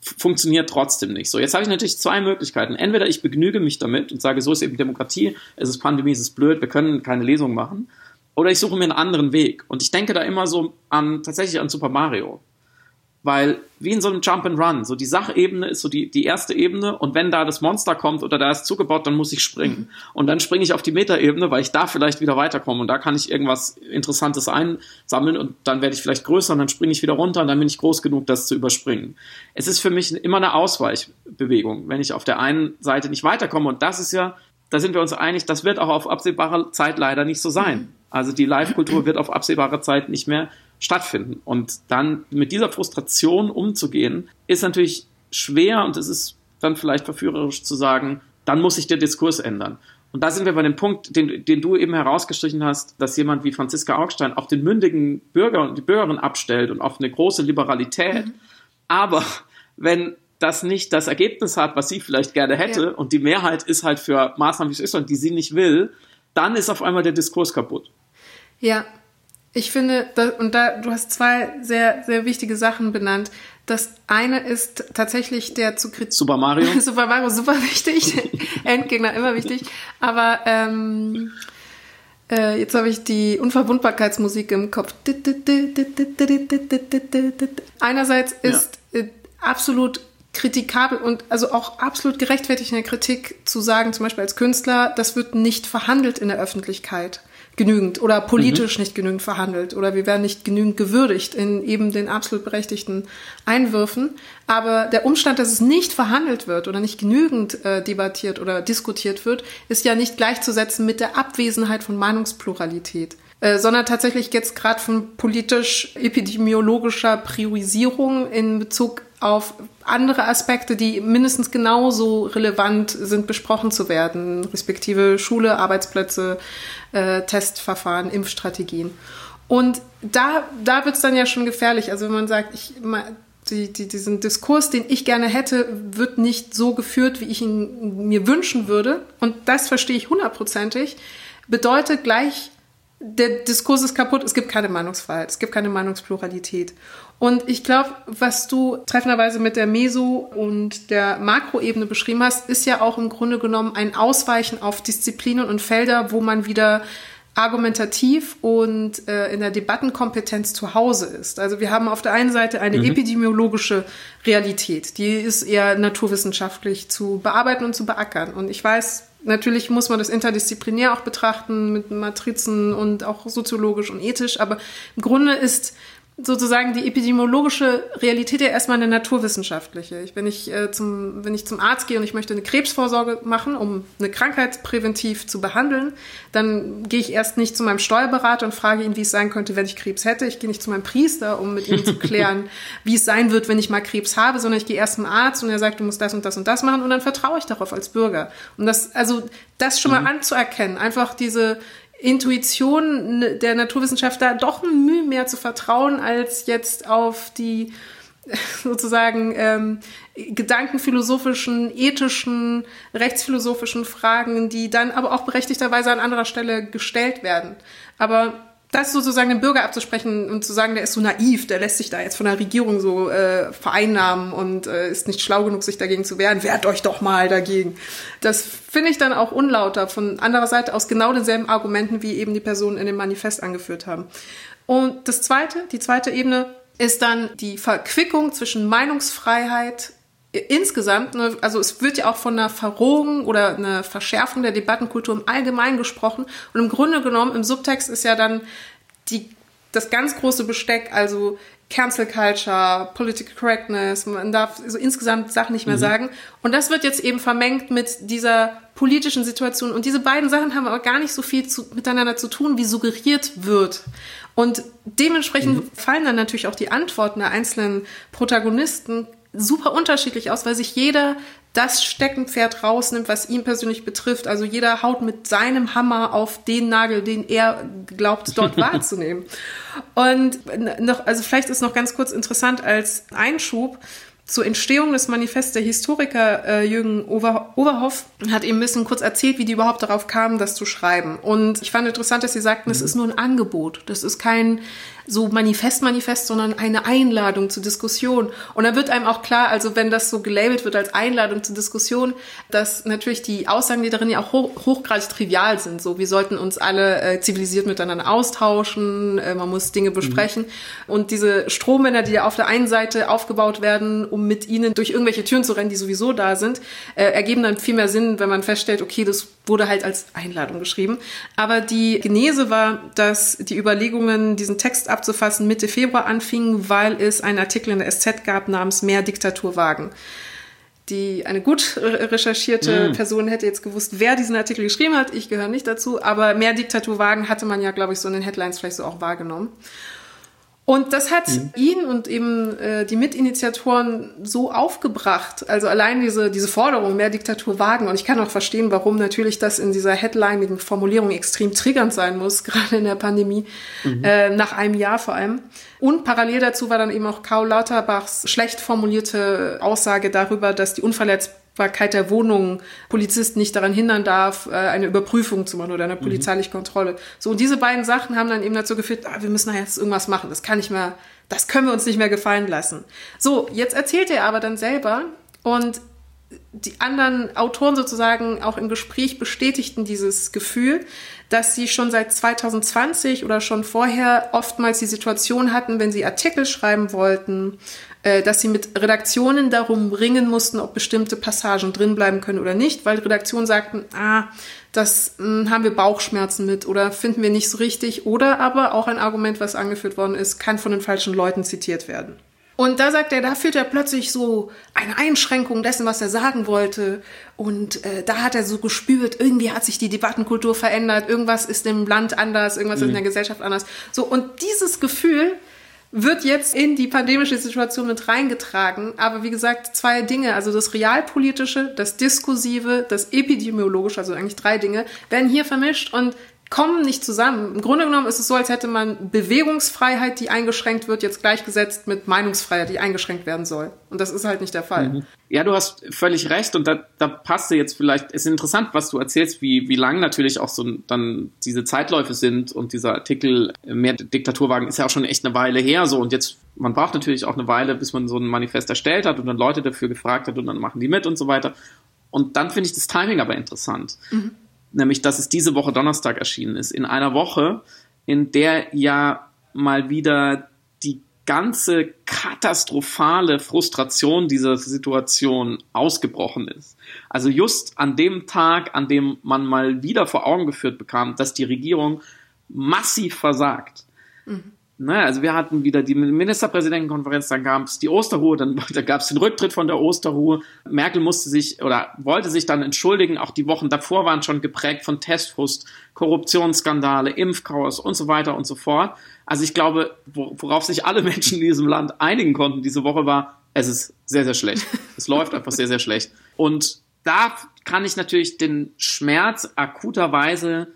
Funktioniert trotzdem nicht. So, jetzt habe ich natürlich zwei Möglichkeiten. Entweder ich begnüge mich damit und sage, so ist eben Demokratie, es ist Pandemie, es ist blöd, wir können keine Lesung machen. Oder ich suche mir einen anderen Weg. Und ich denke da immer so an, tatsächlich an Super Mario weil wie in so einem Jump and Run, so die Sachebene ist so die, die erste Ebene und wenn da das Monster kommt oder da ist zugebaut, dann muss ich springen. Mhm. Und dann springe ich auf die Metaebene, weil ich da vielleicht wieder weiterkomme und da kann ich irgendwas Interessantes einsammeln und dann werde ich vielleicht größer und dann springe ich wieder runter und dann bin ich groß genug, das zu überspringen. Es ist für mich immer eine Ausweichbewegung, wenn ich auf der einen Seite nicht weiterkomme und das ist ja, da sind wir uns einig, das wird auch auf absehbare Zeit leider nicht so sein. Mhm. Also die Live-Kultur wird auf absehbare Zeit nicht mehr stattfinden. Und dann mit dieser Frustration umzugehen, ist natürlich schwer und es ist dann vielleicht verführerisch zu sagen, dann muss sich der Diskurs ändern. Und da sind wir bei dem Punkt, den, den du eben herausgestrichen hast, dass jemand wie Franziska Augstein auf den mündigen Bürger und die Bürgerin abstellt und auf eine große Liberalität. Mhm. Aber wenn das nicht das Ergebnis hat, was sie vielleicht gerne hätte, ja. und die Mehrheit ist halt für Maßnahmen wie Österreich, die sie nicht will, dann ist auf einmal der Diskurs kaputt. Ja, ich finde, und da, du hast zwei sehr, sehr wichtige Sachen benannt. Das eine ist tatsächlich der zu kritisieren. Super Mario. Super Mario, super wichtig. Endgegner immer wichtig. Aber ähm, äh, jetzt habe ich die Unverwundbarkeitsmusik im Kopf. Einerseits ist ja. absolut kritikabel und also auch absolut gerechtfertigt in der Kritik zu sagen, zum Beispiel als Künstler, das wird nicht verhandelt in der Öffentlichkeit genügend oder politisch mhm. nicht genügend verhandelt oder wir werden nicht genügend gewürdigt in eben den absolut berechtigten Einwürfen. Aber der Umstand, dass es nicht verhandelt wird oder nicht genügend äh, debattiert oder diskutiert wird, ist ja nicht gleichzusetzen mit der Abwesenheit von Meinungspluralität. Äh, sondern tatsächlich jetzt gerade von politisch-epidemiologischer Priorisierung in Bezug auf andere Aspekte, die mindestens genauso relevant sind, besprochen zu werden, respektive Schule, Arbeitsplätze, äh, Testverfahren, Impfstrategien. Und da, da wird es dann ja schon gefährlich. Also wenn man sagt, ich, die, die, diesen Diskurs, den ich gerne hätte, wird nicht so geführt, wie ich ihn mir wünschen würde. Und das verstehe ich hundertprozentig. Bedeutet gleich, der Diskurs ist kaputt, es gibt keine Meinungsfreiheit, es gibt keine Meinungspluralität. Und ich glaube, was du treffenderweise mit der Meso- und der Makroebene beschrieben hast, ist ja auch im Grunde genommen ein Ausweichen auf Disziplinen und Felder, wo man wieder argumentativ und äh, in der Debattenkompetenz zu Hause ist. Also wir haben auf der einen Seite eine mhm. epidemiologische Realität, die ist eher naturwissenschaftlich zu bearbeiten und zu beackern. Und ich weiß, natürlich muss man das interdisziplinär auch betrachten mit Matrizen und auch soziologisch und ethisch, aber im Grunde ist sozusagen die epidemiologische Realität ja erstmal eine naturwissenschaftliche. Ich, wenn, ich, äh, zum, wenn ich zum Arzt gehe und ich möchte eine Krebsvorsorge machen, um eine Krankheit präventiv zu behandeln, dann gehe ich erst nicht zu meinem Steuerberater und frage ihn, wie es sein könnte, wenn ich Krebs hätte. Ich gehe nicht zu meinem Priester, um mit ihm zu klären, wie es sein wird, wenn ich mal Krebs habe, sondern ich gehe erst zum Arzt und er sagt, du musst das und das und das machen und dann vertraue ich darauf als Bürger. Und das, also das schon mal mhm. anzuerkennen, einfach diese Intuition der Naturwissenschaft da doch ein Mühe mehr zu vertrauen, als jetzt auf die sozusagen ähm, gedankenphilosophischen, ethischen, rechtsphilosophischen Fragen, die dann aber auch berechtigterweise an anderer Stelle gestellt werden. Aber das sozusagen dem Bürger abzusprechen und zu sagen, der ist so naiv, der lässt sich da jetzt von der Regierung so äh, vereinnahmen und äh, ist nicht schlau genug, sich dagegen zu wehren, wehrt euch doch mal dagegen. Das finde ich dann auch unlauter von anderer Seite aus genau denselben Argumenten, wie eben die Personen in dem Manifest angeführt haben. Und das zweite, die zweite Ebene ist dann die Verquickung zwischen Meinungsfreiheit insgesamt, ne, also es wird ja auch von einer Verrohung oder einer Verschärfung der Debattenkultur im Allgemeinen gesprochen. Und im Grunde genommen, im Subtext ist ja dann die, das ganz große Besteck, also Cancel Culture, Political Correctness, man darf so insgesamt Sachen nicht mehr mhm. sagen. Und das wird jetzt eben vermengt mit dieser politischen Situation. Und diese beiden Sachen haben aber gar nicht so viel zu, miteinander zu tun, wie suggeriert wird. Und dementsprechend mhm. fallen dann natürlich auch die Antworten der einzelnen Protagonisten super unterschiedlich aus, weil sich jeder das Steckenpferd rausnimmt, was ihn persönlich betrifft. Also jeder haut mit seinem Hammer auf den Nagel, den er glaubt, dort wahrzunehmen. Und noch, also vielleicht ist noch ganz kurz interessant als Einschub, zur Entstehung des Manifests der Historiker äh, Jürgen Over Overhoff hat ihm ein bisschen kurz erzählt, wie die überhaupt darauf kamen, das zu schreiben. Und ich fand interessant, dass sie sagten, es mhm. ist nur ein Angebot. Das ist kein so Manifest, Manifest, sondern eine Einladung zur Diskussion. Und da wird einem auch klar, also wenn das so gelabelt wird als Einladung zur Diskussion, dass natürlich die Aussagen, die darin ja auch hoch, hochgradig trivial sind. So, wir sollten uns alle äh, zivilisiert miteinander austauschen, äh, man muss Dinge besprechen. Mhm. Und diese Strohmänner, die ja auf der einen Seite aufgebaut werden, um mit ihnen durch irgendwelche Türen zu rennen, die sowieso da sind, äh, ergeben dann viel mehr Sinn, wenn man feststellt, okay, das wurde halt als Einladung geschrieben. Aber die Genese war, dass die Überlegungen, diesen Text ab abzufassen, Mitte Februar anfing, weil es einen Artikel in der SZ gab namens Mehr Diktatur wagen. Die, eine gut recherchierte mm. Person hätte jetzt gewusst, wer diesen Artikel geschrieben hat. Ich gehöre nicht dazu, aber Mehr Diktatur wagen hatte man ja, glaube ich, so in den Headlines vielleicht so auch wahrgenommen. Und das hat mhm. ihn und eben äh, die Mitinitiatoren so aufgebracht. Also allein diese, diese Forderung, mehr Diktatur wagen. Und ich kann auch verstehen, warum natürlich das in dieser headlinigen Formulierung extrem triggernd sein muss, gerade in der Pandemie, mhm. äh, nach einem Jahr vor allem. Und parallel dazu war dann eben auch Karl Lauterbachs schlecht formulierte Aussage darüber, dass die Unverletzbarkeit Verfügbarkeit der Wohnung Polizisten nicht daran hindern darf, äh, eine Überprüfung zu machen oder eine mhm. polizeiliche Kontrolle. So, und diese beiden Sachen haben dann eben dazu geführt, ah, wir müssen jetzt irgendwas machen. Das kann nicht mehr, das können wir uns nicht mehr gefallen lassen. So, jetzt erzählt er aber dann selber und die anderen Autoren sozusagen auch im Gespräch bestätigten dieses Gefühl, dass sie schon seit 2020 oder schon vorher oftmals die Situation hatten, wenn sie Artikel schreiben wollten äh, dass sie mit Redaktionen darum ringen mussten, ob bestimmte Passagen drin bleiben können oder nicht, weil Redaktionen sagten, ah, das mh, hm, haben wir Bauchschmerzen mit oder finden wir nicht so richtig oder aber auch ein Argument, was angeführt worden ist, kann von den falschen Leuten zitiert werden. Und da sagt er, da führt er plötzlich so eine Einschränkung dessen, was er sagen wollte. Und äh, da hat er so gespürt, irgendwie hat sich die Debattenkultur verändert, irgendwas ist im Land anders, irgendwas mhm. ist in der Gesellschaft anders. So, und dieses Gefühl wird jetzt in die pandemische Situation mit reingetragen. Aber wie gesagt, zwei Dinge, also das Realpolitische, das Diskursive, das Epidemiologische, also eigentlich drei Dinge, werden hier vermischt und kommen nicht zusammen. Im Grunde genommen ist es so, als hätte man Bewegungsfreiheit, die eingeschränkt wird, jetzt gleichgesetzt mit Meinungsfreiheit, die eingeschränkt werden soll. Und das ist halt nicht der Fall. Mhm. Ja, du hast völlig recht und da, da passt jetzt vielleicht, ist interessant, was du erzählst, wie, wie lang natürlich auch so dann diese Zeitläufe sind und dieser Artikel mehr Diktaturwagen ist ja auch schon echt eine Weile her so und jetzt, man braucht natürlich auch eine Weile, bis man so ein Manifest erstellt hat und dann Leute dafür gefragt hat und dann machen die mit und so weiter. Und dann finde ich das Timing aber interessant. Mhm nämlich dass es diese Woche Donnerstag erschienen ist, in einer Woche, in der ja mal wieder die ganze katastrophale Frustration dieser Situation ausgebrochen ist. Also just an dem Tag, an dem man mal wieder vor Augen geführt bekam, dass die Regierung massiv versagt. Mhm. Ne, also wir hatten wieder die Ministerpräsidentenkonferenz, dann gab es die Osterruhe, dann, dann gab es den Rücktritt von der Osterruhe. Merkel musste sich oder wollte sich dann entschuldigen. Auch die Wochen davor waren schon geprägt von Testfrust, Korruptionsskandale, Impfchaos und so weiter und so fort. Also ich glaube, worauf sich alle Menschen in diesem Land einigen konnten diese Woche war, es ist sehr, sehr schlecht. Es läuft einfach sehr, sehr schlecht. Und da kann ich natürlich den Schmerz akuterweise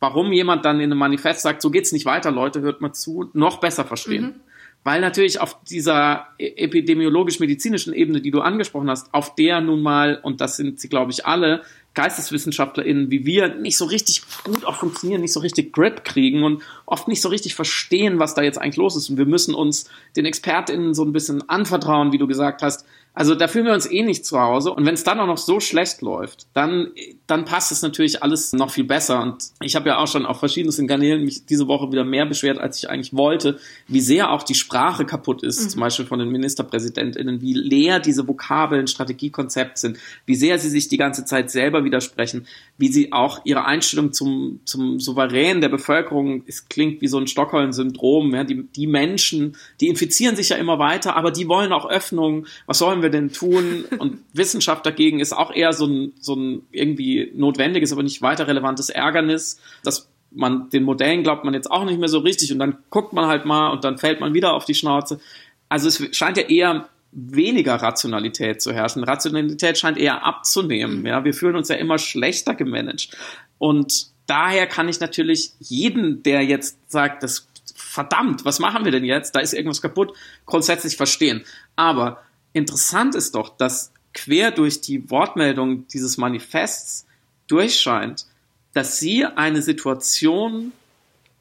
warum jemand dann in einem Manifest sagt, so geht's nicht weiter, Leute, hört mal zu, noch besser verstehen. Mhm. Weil natürlich auf dieser e-, epidemiologisch-medizinischen Ebene, die du angesprochen hast, auf der nun mal, und das sind sie, glaube ich, alle, GeisteswissenschaftlerInnen wie wir nicht so richtig gut auch funktionieren, nicht so richtig Grip kriegen und oft nicht so richtig verstehen, was da jetzt eigentlich los ist. Und wir müssen uns den ExpertInnen so ein bisschen anvertrauen, wie du gesagt hast. Also da fühlen wir uns eh nicht zu Hause. Und wenn es dann auch noch so schlecht läuft, dann, dann passt es natürlich alles noch viel besser. Und ich habe ja auch schon auf verschiedensten Kanälen mich diese Woche wieder mehr beschwert, als ich eigentlich wollte, wie sehr auch die Sprache kaputt ist, mhm. zum Beispiel von den MinisterpräsidentInnen, wie leer diese Vokabeln, Strategiekonzept sind, wie sehr sie sich die ganze Zeit selber widersprechen, wie sie auch ihre Einstellung zum, zum Souverän der Bevölkerung, es klingt wie so ein Stockholm-Syndrom, ja, die, die Menschen, die infizieren sich ja immer weiter, aber die wollen auch Öffnung. Was sollen wir denn tun? Und Wissenschaft dagegen ist auch eher so ein, so ein irgendwie notwendiges, aber nicht weiter relevantes Ärgernis, dass man den Modellen glaubt man jetzt auch nicht mehr so richtig und dann guckt man halt mal und dann fällt man wieder auf die Schnauze. Also es scheint ja eher weniger Rationalität zu herrschen. Rationalität scheint eher abzunehmen. Mhm. Ja, wir fühlen uns ja immer schlechter gemanagt. Und daher kann ich natürlich jeden, der jetzt sagt, das verdammt, was machen wir denn jetzt? Da ist irgendwas kaputt, grundsätzlich verstehen. Aber interessant ist doch, dass quer durch die Wortmeldung dieses Manifests durchscheint, dass sie eine Situation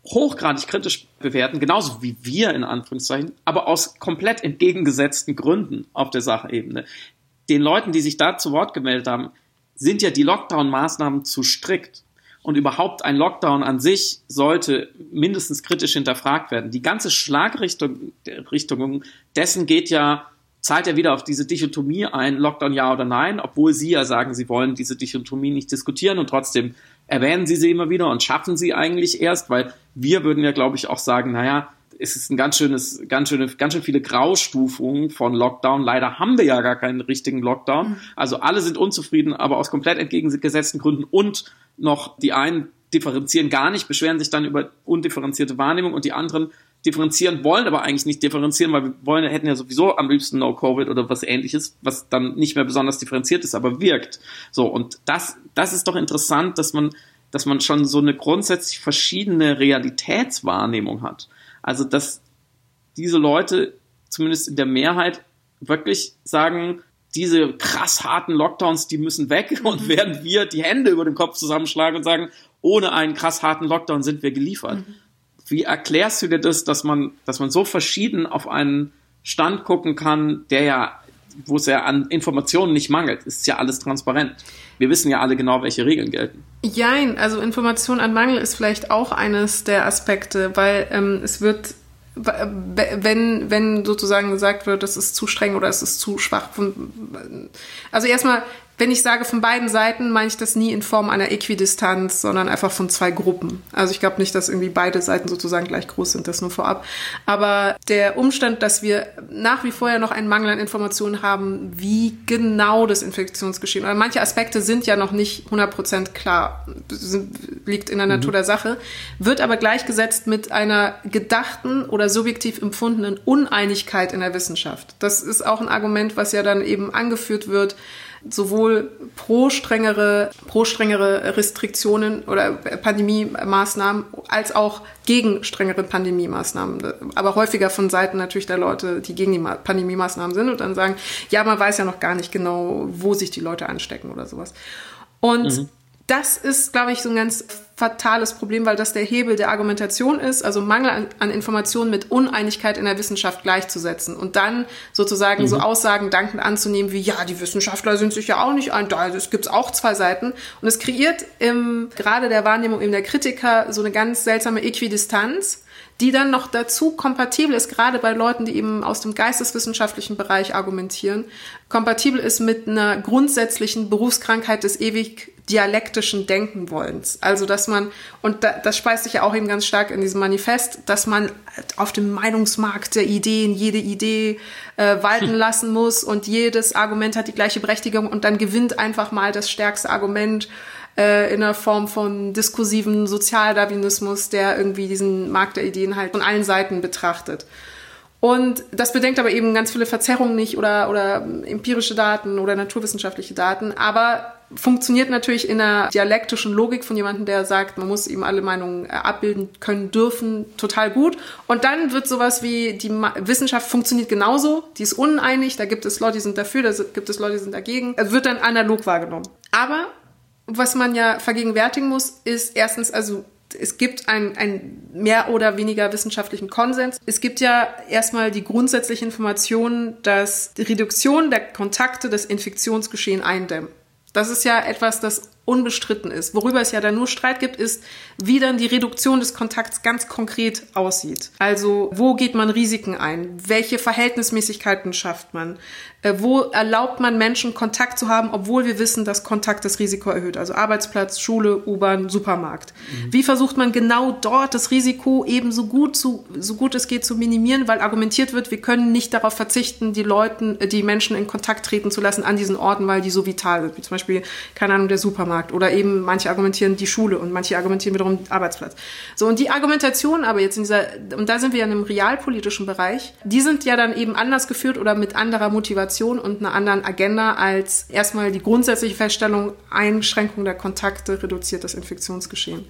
hochgradig kritisch bewerten, genauso wie wir in Anführungszeichen, aber aus komplett entgegengesetzten Gründen auf der Sachebene. Den Leuten, die sich da zu Wort gemeldet haben, sind ja die Lockdown-Maßnahmen zu strikt. Und überhaupt ein Lockdown an sich sollte mindestens kritisch hinterfragt werden. Die ganze Schlagrichtung Richtung dessen geht ja, zahlt ja wieder auf diese Dichotomie ein, Lockdown ja oder nein, obwohl Sie ja sagen, Sie wollen diese Dichotomie nicht diskutieren und trotzdem erwähnen Sie sie immer wieder und schaffen sie eigentlich erst, weil wir würden ja, glaube ich, auch sagen, naja, es ist ein ganz schönes, ganz schöne, ganz schön viele Graustufungen von Lockdown. Leider haben wir ja gar keinen richtigen Lockdown. Mhm. Also alle sind unzufrieden, aber aus komplett entgegengesetzten Gründen und noch die einen differenzieren gar nicht, beschweren sich dann über undifferenzierte Wahrnehmung und die anderen differenzieren wollen, aber eigentlich nicht differenzieren, weil wir wollen, hätten ja sowieso am liebsten No-Covid oder was ähnliches, was dann nicht mehr besonders differenziert ist, aber wirkt. So, und das, das ist doch interessant, dass man, dass man schon so eine grundsätzlich verschiedene Realitätswahrnehmung hat. Also, dass diese Leute, zumindest in der Mehrheit, wirklich sagen, diese krass harten Lockdowns, die müssen weg und mhm. werden wir die Hände über den Kopf zusammenschlagen und sagen, ohne einen krass harten Lockdown sind wir geliefert. Mhm. Wie erklärst du dir das, dass man, dass man so verschieden auf einen Stand gucken kann, der ja, wo es ja an Informationen nicht mangelt, ist ja alles transparent. Wir wissen ja alle genau, welche Regeln gelten. Jein, also Information an Mangel ist vielleicht auch eines der Aspekte, weil ähm, es wird wenn, wenn sozusagen gesagt wird, das ist zu streng oder es ist zu schwach. Also erstmal, wenn ich sage von beiden Seiten, meine ich das nie in Form einer Äquidistanz, sondern einfach von zwei Gruppen. Also ich glaube nicht, dass irgendwie beide Seiten sozusagen gleich groß sind, das nur vorab. Aber der Umstand, dass wir nach wie vor ja noch einen Mangel an Informationen haben, wie genau das Infektionsgeschehen, oder manche Aspekte sind ja noch nicht 100% klar, liegt in der mhm. Natur der Sache, wird aber gleichgesetzt mit einer gedachten oder subjektiv empfundenen Uneinigkeit in der Wissenschaft. Das ist auch ein Argument, was ja dann eben angeführt wird, sowohl pro strengere, pro strengere Restriktionen oder Pandemie-Maßnahmen als auch gegen strengere Pandemie-Maßnahmen. Aber häufiger von Seiten natürlich der Leute, die gegen die Pandemie-Maßnahmen sind und dann sagen, ja, man weiß ja noch gar nicht genau, wo sich die Leute anstecken oder sowas. Und mhm das ist, glaube ich, so ein ganz fatales Problem, weil das der Hebel der Argumentation ist, also Mangel an, an Informationen mit Uneinigkeit in der Wissenschaft gleichzusetzen und dann sozusagen mhm. so Aussagen dankend anzunehmen wie, ja, die Wissenschaftler sind sich ja auch nicht ein, da gibt es auch zwei Seiten. Und es kreiert im, gerade der Wahrnehmung eben der Kritiker so eine ganz seltsame Äquidistanz, die dann noch dazu kompatibel ist, gerade bei Leuten, die eben aus dem geisteswissenschaftlichen Bereich argumentieren, kompatibel ist mit einer grundsätzlichen Berufskrankheit des ewig dialektischen Denkenwollens. Also, dass man, und da, das speist sich ja auch eben ganz stark in diesem Manifest, dass man auf dem Meinungsmarkt der Ideen jede Idee äh, walten lassen muss und jedes Argument hat die gleiche Berechtigung und dann gewinnt einfach mal das stärkste Argument äh, in der Form von diskursiven Sozialdarwinismus, der irgendwie diesen Markt der Ideen halt von allen Seiten betrachtet. Und das bedenkt aber eben ganz viele Verzerrungen nicht oder, oder empirische Daten oder naturwissenschaftliche Daten, aber funktioniert natürlich in einer dialektischen Logik von jemandem, der sagt, man muss eben alle Meinungen äh, abbilden können, dürfen, total gut. Und dann wird sowas wie, die Wissenschaft funktioniert genauso, die ist uneinig, da gibt es Leute, die sind dafür, da gibt es Leute, die sind dagegen. Es wird dann analog wahrgenommen. Aber was man ja vergegenwärtigen muss, ist erstens, also es gibt einen, einen mehr oder weniger wissenschaftlichen Konsens. Es gibt ja erstmal die grundsätzliche Information, dass die Reduktion der Kontakte das Infektionsgeschehen eindämmt. Das ist ja etwas, das unbestritten ist. Worüber es ja dann nur Streit gibt, ist, wie dann die Reduktion des Kontakts ganz konkret aussieht. Also wo geht man Risiken ein? Welche Verhältnismäßigkeiten schafft man? Äh, wo erlaubt man Menschen Kontakt zu haben, obwohl wir wissen, dass Kontakt das Risiko erhöht? Also Arbeitsplatz, Schule, U-Bahn, Supermarkt. Mhm. Wie versucht man genau dort das Risiko eben so gut, zu, so gut es geht zu minimieren, weil argumentiert wird, wir können nicht darauf verzichten, die Leuten, äh, die Menschen in Kontakt treten zu lassen an diesen Orten, weil die so vital sind. Wie zum Beispiel, keine Ahnung, der Supermarkt Supermarkt oder eben manche argumentieren die Schule und manche argumentieren wiederum Arbeitsplatz. So, und die Argumentation aber jetzt in dieser, und da sind wir ja in einem realpolitischen Bereich, die sind ja dann eben anders geführt oder mit anderer Motivation und einer anderen Agenda als erstmal die grundsätzliche Feststellung, Einschränkung der Kontakte reduziert das Infektionsgeschehen.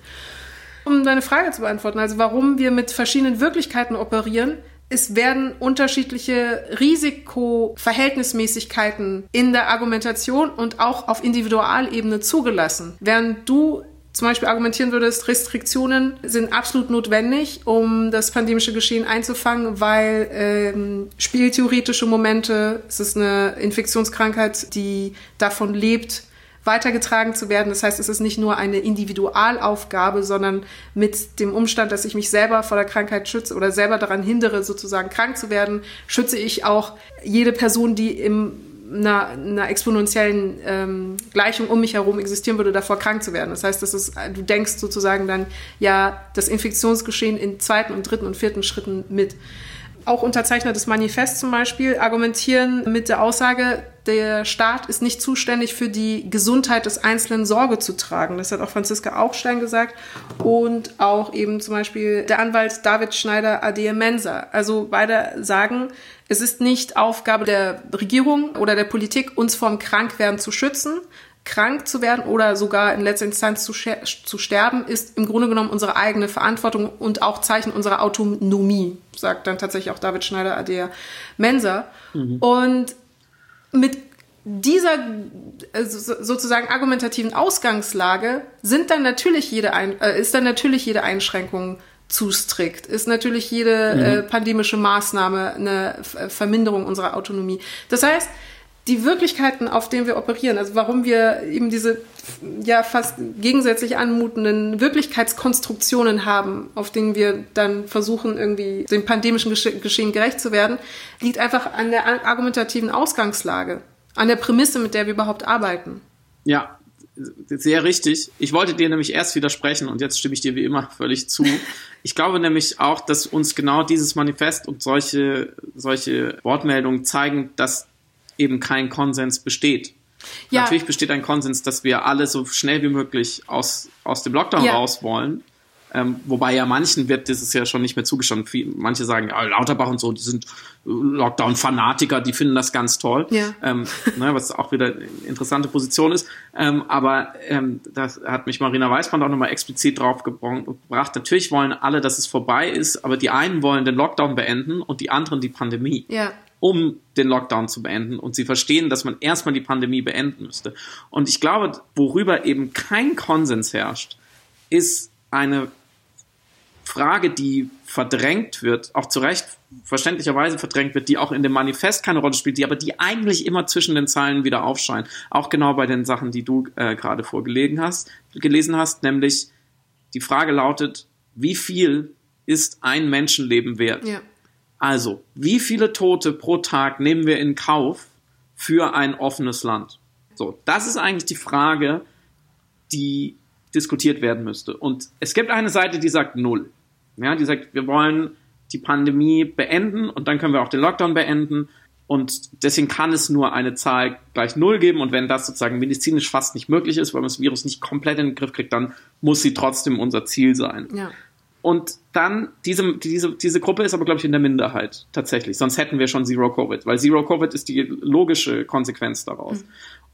Um deine Frage zu beantworten, also warum wir mit verschiedenen Wirklichkeiten operieren, es werden unterschiedliche Risikoverhältnismäßigkeiten in der Argumentation und auch auf Individualebene zugelassen. Während du zum Beispiel argumentieren würdest, Restriktionen sind absolut notwendig, um das pandemische Geschehen einzufangen, weil ähm, spieltheoretische Momente, es ist eine Infektionskrankheit, die davon lebt, weitergetragen zu werden. Das heißt, es ist nicht nur eine Individualaufgabe, sondern mit dem Umstand, dass ich mich selber vor der Krankheit schütze oder selber daran hindere, sozusagen krank zu werden, schütze ich auch jede Person, die im einer, einer exponentiellen ähm, Gleichung um mich herum existieren würde, davor krank zu werden. Das heißt, das ist, du denkst sozusagen dann ja das Infektionsgeschehen in zweiten und dritten und vierten Schritten mit auch Unterzeichner des Manifests zum Beispiel argumentieren mit der Aussage, der Staat ist nicht zuständig für die Gesundheit des Einzelnen Sorge zu tragen. Das hat auch Franziska Augstein gesagt und auch eben zum Beispiel der Anwalt David Schneider Adea Mensa. Also beide sagen, es ist nicht Aufgabe der Regierung oder der Politik, uns vom Krankwerden zu schützen, krank zu werden oder sogar in letzter Instanz zu, zu sterben, ist im Grunde genommen unsere eigene Verantwortung und auch Zeichen unserer Autonomie, sagt dann tatsächlich auch David Schneider, Adea Mensa. Mhm. Und mit dieser äh, sozusagen argumentativen Ausgangslage sind dann natürlich jede Ein äh, ist dann natürlich jede Einschränkung zu strikt, ist natürlich jede mhm. äh, pandemische Maßnahme eine Verminderung unserer Autonomie. Das heißt, die Wirklichkeiten, auf denen wir operieren, also warum wir eben diese ja fast gegensätzlich anmutenden Wirklichkeitskonstruktionen haben, auf denen wir dann versuchen, irgendwie dem pandemischen Geschehen gerecht zu werden, liegt einfach an der argumentativen Ausgangslage, an der Prämisse, mit der wir überhaupt arbeiten. Ja, sehr richtig. Ich wollte dir nämlich erst widersprechen und jetzt stimme ich dir wie immer völlig zu. Ich glaube nämlich auch, dass uns genau dieses Manifest und solche, solche Wortmeldungen zeigen, dass eben kein Konsens besteht. Ja. Natürlich besteht ein Konsens, dass wir alle so schnell wie möglich aus, aus dem Lockdown ja. raus wollen. Ähm, wobei ja manchen wird das ist ja schon nicht mehr zugestanden. Manche sagen, ja, Lauterbach und so, die sind Lockdown-Fanatiker, die finden das ganz toll. Ja. Ähm, ne, was auch wieder eine interessante Position ist. Ähm, aber ähm, das hat mich Marina Weißband auch nochmal explizit drauf gebracht. Natürlich wollen alle, dass es vorbei ist, aber die einen wollen den Lockdown beenden und die anderen die Pandemie. Ja um den Lockdown zu beenden. Und sie verstehen, dass man erstmal die Pandemie beenden müsste. Und ich glaube, worüber eben kein Konsens herrscht, ist eine Frage, die verdrängt wird, auch zu Recht verständlicherweise verdrängt wird, die auch in dem Manifest keine Rolle spielt, die aber die eigentlich immer zwischen den Zeilen wieder aufscheint. Auch genau bei den Sachen, die du äh, gerade vorgelegen hast, gelesen hast, nämlich die Frage lautet, wie viel ist ein Menschenleben wert? Ja. Also, wie viele Tote pro Tag nehmen wir in Kauf für ein offenes Land? So, das ist eigentlich die Frage, die diskutiert werden müsste. Und es gibt eine Seite, die sagt null. Ja, die sagt, wir wollen die Pandemie beenden und dann können wir auch den Lockdown beenden. Und deswegen kann es nur eine Zahl gleich null geben. Und wenn das sozusagen medizinisch fast nicht möglich ist, weil man das Virus nicht komplett in den Griff kriegt, dann muss sie trotzdem unser Ziel sein. Ja. Und dann, diese, diese, diese Gruppe ist aber, glaube ich, in der Minderheit tatsächlich. Sonst hätten wir schon Zero Covid, weil Zero Covid ist die logische Konsequenz daraus. Mhm.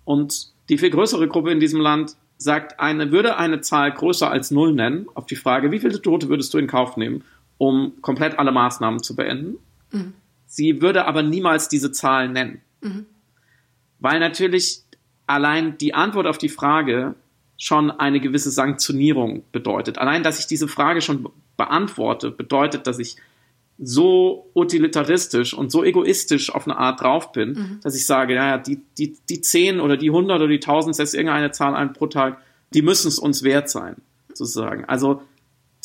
Und die viel größere Gruppe in diesem Land sagt, eine, würde eine Zahl größer als null nennen, auf die Frage, wie viele Tote würdest du in Kauf nehmen, um komplett alle Maßnahmen zu beenden? Mhm. Sie würde aber niemals diese Zahl nennen. Mhm. Weil natürlich allein die Antwort auf die Frage, schon eine gewisse Sanktionierung bedeutet. Allein, dass ich diese Frage schon beantworte, bedeutet, dass ich so utilitaristisch und so egoistisch auf eine Art drauf bin, mhm. dass ich sage, naja, die, die, die 10 oder die 100 oder die 1000, setzt irgendeine Zahl ein pro Tag, die müssen es uns wert sein, sozusagen. Also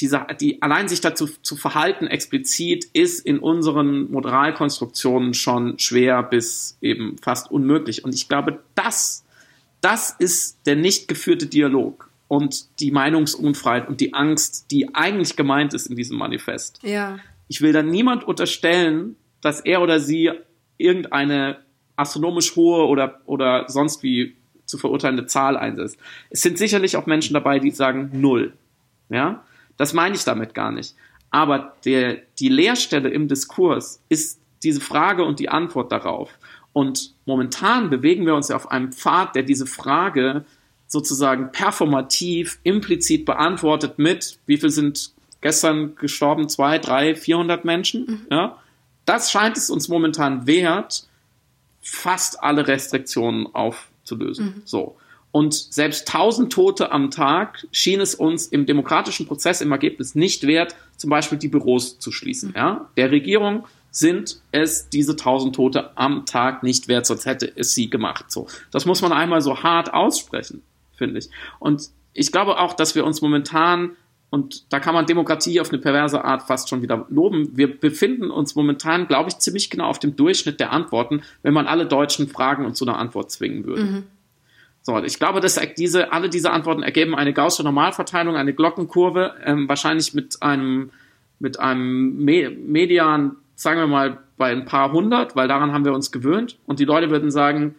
diese, die, allein sich dazu zu verhalten explizit ist in unseren Moralkonstruktionen schon schwer bis eben fast unmöglich. Und ich glaube, das, das ist der nicht geführte Dialog und die Meinungsunfreiheit und die Angst, die eigentlich gemeint ist in diesem Manifest. Ja. Ich will dann niemand unterstellen, dass er oder sie irgendeine astronomisch hohe oder, oder sonst wie zu verurteilende Zahl einsetzt. Es sind sicherlich auch Menschen dabei, die sagen null. Ja, das meine ich damit gar nicht. Aber der, die Leerstelle im Diskurs ist diese Frage und die Antwort darauf. Und momentan bewegen wir uns ja auf einem Pfad, der diese Frage sozusagen performativ, implizit beantwortet mit, wie viel sind gestern gestorben zwei, drei, vierhundert Menschen. Mhm. Ja, das scheint es uns momentan wert, fast alle Restriktionen aufzulösen. Mhm. So. Und selbst tausend Tote am Tag schien es uns im demokratischen Prozess im Ergebnis nicht wert, zum Beispiel die Büros zu schließen. Mhm. Ja? Der Regierung sind es diese tausend Tote am Tag nicht wert, sonst hätte es sie gemacht. So, das muss man einmal so hart aussprechen, finde ich. Und ich glaube auch, dass wir uns momentan und da kann man Demokratie auf eine perverse Art fast schon wieder loben. Wir befinden uns momentan, glaube ich, ziemlich genau auf dem Durchschnitt der Antworten, wenn man alle Deutschen fragen und zu einer Antwort zwingen würde. Mhm. So, ich glaube, dass diese, alle diese Antworten ergeben eine gaußsche Normalverteilung, eine Glockenkurve, ähm, wahrscheinlich mit einem, mit einem Me Median, sagen wir mal, bei ein paar hundert, weil daran haben wir uns gewöhnt. Und die Leute würden sagen,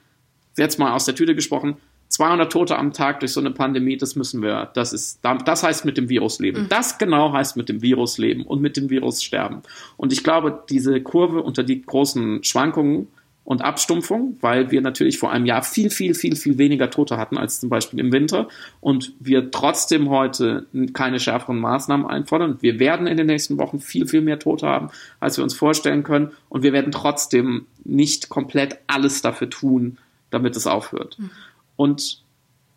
jetzt mal aus der Tüte gesprochen, 200 Tote am Tag durch so eine Pandemie, das müssen wir, das ist, das heißt mit dem Virus leben. Mhm. Das genau heißt mit dem Virus leben und mit dem Virus sterben. Und ich glaube, diese Kurve unter die großen Schwankungen und Abstumpfung, weil wir natürlich vor einem Jahr viel, viel, viel, viel weniger Tote hatten als zum Beispiel im Winter und wir trotzdem heute keine schärferen Maßnahmen einfordern. Wir werden in den nächsten Wochen viel, viel mehr Tote haben, als wir uns vorstellen können und wir werden trotzdem nicht komplett alles dafür tun, damit es aufhört. Mhm. Und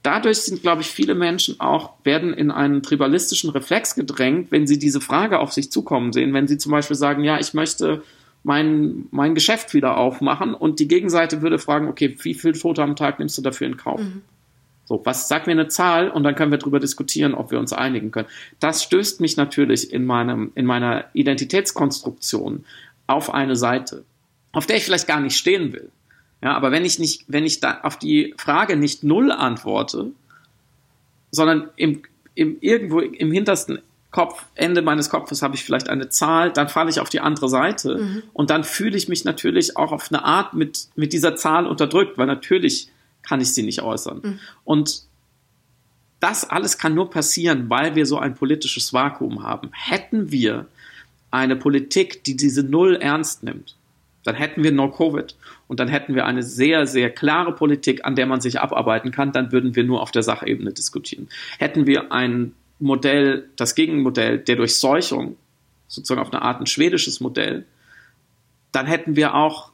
dadurch sind, glaube ich, viele Menschen auch, werden in einen tribalistischen Reflex gedrängt, wenn sie diese Frage auf sich zukommen sehen. Wenn sie zum Beispiel sagen, ja, ich möchte mein, mein Geschäft wieder aufmachen und die Gegenseite würde fragen, okay, wie viel Tote am Tag nimmst du dafür in Kauf? Mhm. So, was sag mir eine Zahl und dann können wir darüber diskutieren, ob wir uns einigen können. Das stößt mich natürlich in meinem, in meiner Identitätskonstruktion auf eine Seite, auf der ich vielleicht gar nicht stehen will. Ja, aber wenn ich nicht, wenn ich da auf die Frage nicht null antworte, sondern im, im irgendwo im hintersten Kopf, Ende meines Kopfes habe ich vielleicht eine Zahl, dann falle ich auf die andere Seite mhm. und dann fühle ich mich natürlich auch auf eine Art mit, mit dieser Zahl unterdrückt, weil natürlich kann ich sie nicht äußern. Mhm. Und das alles kann nur passieren, weil wir so ein politisches Vakuum haben. Hätten wir eine Politik, die diese Null ernst nimmt, dann hätten wir No-Covid und dann hätten wir eine sehr, sehr klare Politik, an der man sich abarbeiten kann, dann würden wir nur auf der Sachebene diskutieren. Hätten wir ein Modell, das Gegenmodell der Durchseuchung, sozusagen auf eine Art ein schwedisches Modell, dann hätten wir auch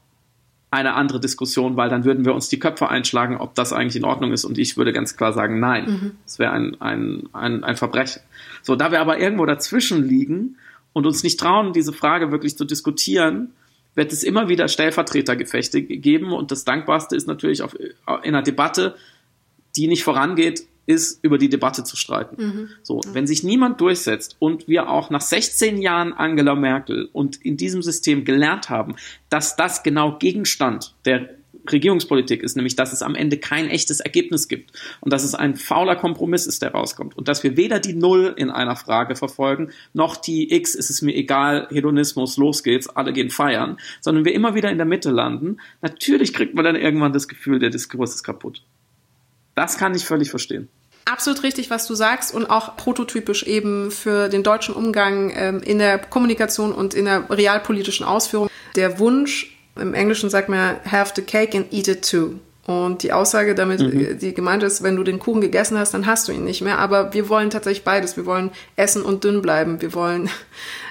eine andere Diskussion, weil dann würden wir uns die Köpfe einschlagen, ob das eigentlich in Ordnung ist. Und ich würde ganz klar sagen, nein, mhm. das wäre ein, ein, ein, ein Verbrechen. So, da wir aber irgendwo dazwischen liegen und uns nicht trauen, diese Frage wirklich zu diskutieren, wird es immer wieder Stellvertretergefechte geben und das Dankbarste ist natürlich auf, in einer Debatte, die nicht vorangeht, ist, über die Debatte zu streiten. Mhm. So, wenn sich niemand durchsetzt und wir auch nach 16 Jahren Angela Merkel und in diesem System gelernt haben, dass das genau Gegenstand der Regierungspolitik ist, nämlich dass es am Ende kein echtes Ergebnis gibt und dass es ein fauler Kompromiss ist, der rauskommt und dass wir weder die Null in einer Frage verfolgen, noch die X, ist es mir egal, Hedonismus, los geht's, alle gehen feiern, sondern wir immer wieder in der Mitte landen. Natürlich kriegt man dann irgendwann das Gefühl, der Diskurs ist kaputt. Das kann ich völlig verstehen. Absolut richtig, was du sagst und auch prototypisch eben für den deutschen Umgang ähm, in der Kommunikation und in der realpolitischen Ausführung. Der Wunsch, im Englischen sagt man, have the cake and eat it too. Und die Aussage damit, mhm. die gemeint ist, wenn du den Kuchen gegessen hast, dann hast du ihn nicht mehr. Aber wir wollen tatsächlich beides. Wir wollen essen und dünn bleiben. Wir wollen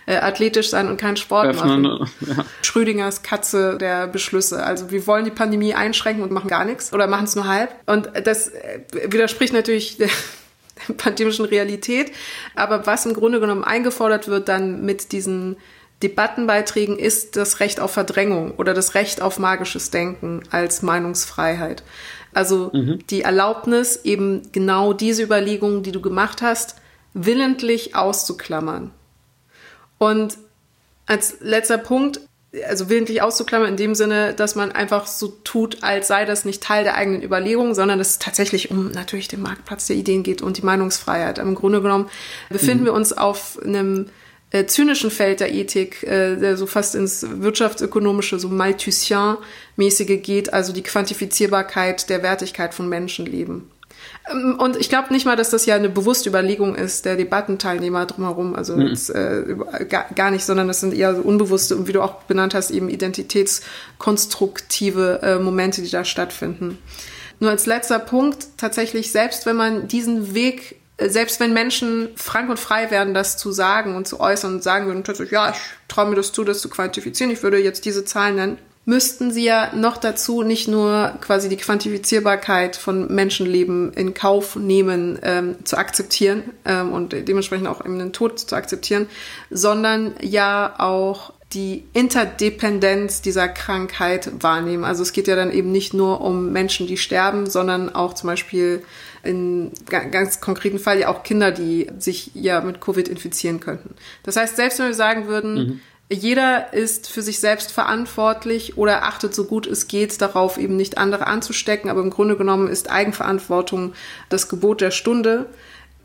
äh, athletisch sein und keinen Sport Öffnen, machen. Ja. Schrödingers Katze der Beschlüsse. Also wir wollen die Pandemie einschränken und machen gar nichts oder machen es nur halb. Und das äh, widerspricht natürlich pandemischen Realität. Aber was im Grunde genommen eingefordert wird dann mit diesen Debattenbeiträgen ist das Recht auf Verdrängung oder das Recht auf magisches Denken als Meinungsfreiheit. Also mhm. die Erlaubnis, eben genau diese Überlegungen, die du gemacht hast, willentlich auszuklammern. Und als letzter Punkt, also willentlich auszuklammern in dem Sinne, dass man einfach so tut, als sei das nicht Teil der eigenen Überlegungen, sondern dass es tatsächlich um natürlich den Marktplatz der Ideen geht und die Meinungsfreiheit. Aber Im Grunde genommen befinden mhm. wir uns auf einem äh, zynischen Feld der Ethik, äh, der so fast ins wirtschaftsökonomische, so Malthusien-mäßige geht, also die Quantifizierbarkeit der Wertigkeit von Menschenleben. Ähm, und ich glaube nicht mal, dass das ja eine bewusste Überlegung ist der Debattenteilnehmer drumherum, also mhm. jetzt, äh, gar, gar, nicht, sondern das sind eher so unbewusste und wie du auch benannt hast, eben identitätskonstruktive äh, Momente, die da stattfinden. Nur als letzter Punkt, tatsächlich, selbst wenn man diesen Weg selbst wenn Menschen frank und frei werden, das zu sagen und zu äußern und sagen würden, ja, ich traue mir das zu, das zu quantifizieren, ich würde jetzt diese Zahlen nennen, müssten sie ja noch dazu nicht nur quasi die Quantifizierbarkeit von Menschenleben in Kauf nehmen, ähm, zu akzeptieren ähm, und dementsprechend auch eben den Tod zu akzeptieren, sondern ja auch die Interdependenz dieser Krankheit wahrnehmen. Also es geht ja dann eben nicht nur um Menschen, die sterben, sondern auch zum Beispiel in ganz konkreten Fall ja auch Kinder, die sich ja mit Covid infizieren könnten. Das heißt, selbst wenn wir sagen würden, mhm. Jeder ist für sich selbst verantwortlich oder achtet so gut es geht darauf, eben nicht andere anzustecken, aber im Grunde genommen ist Eigenverantwortung das Gebot der Stunde,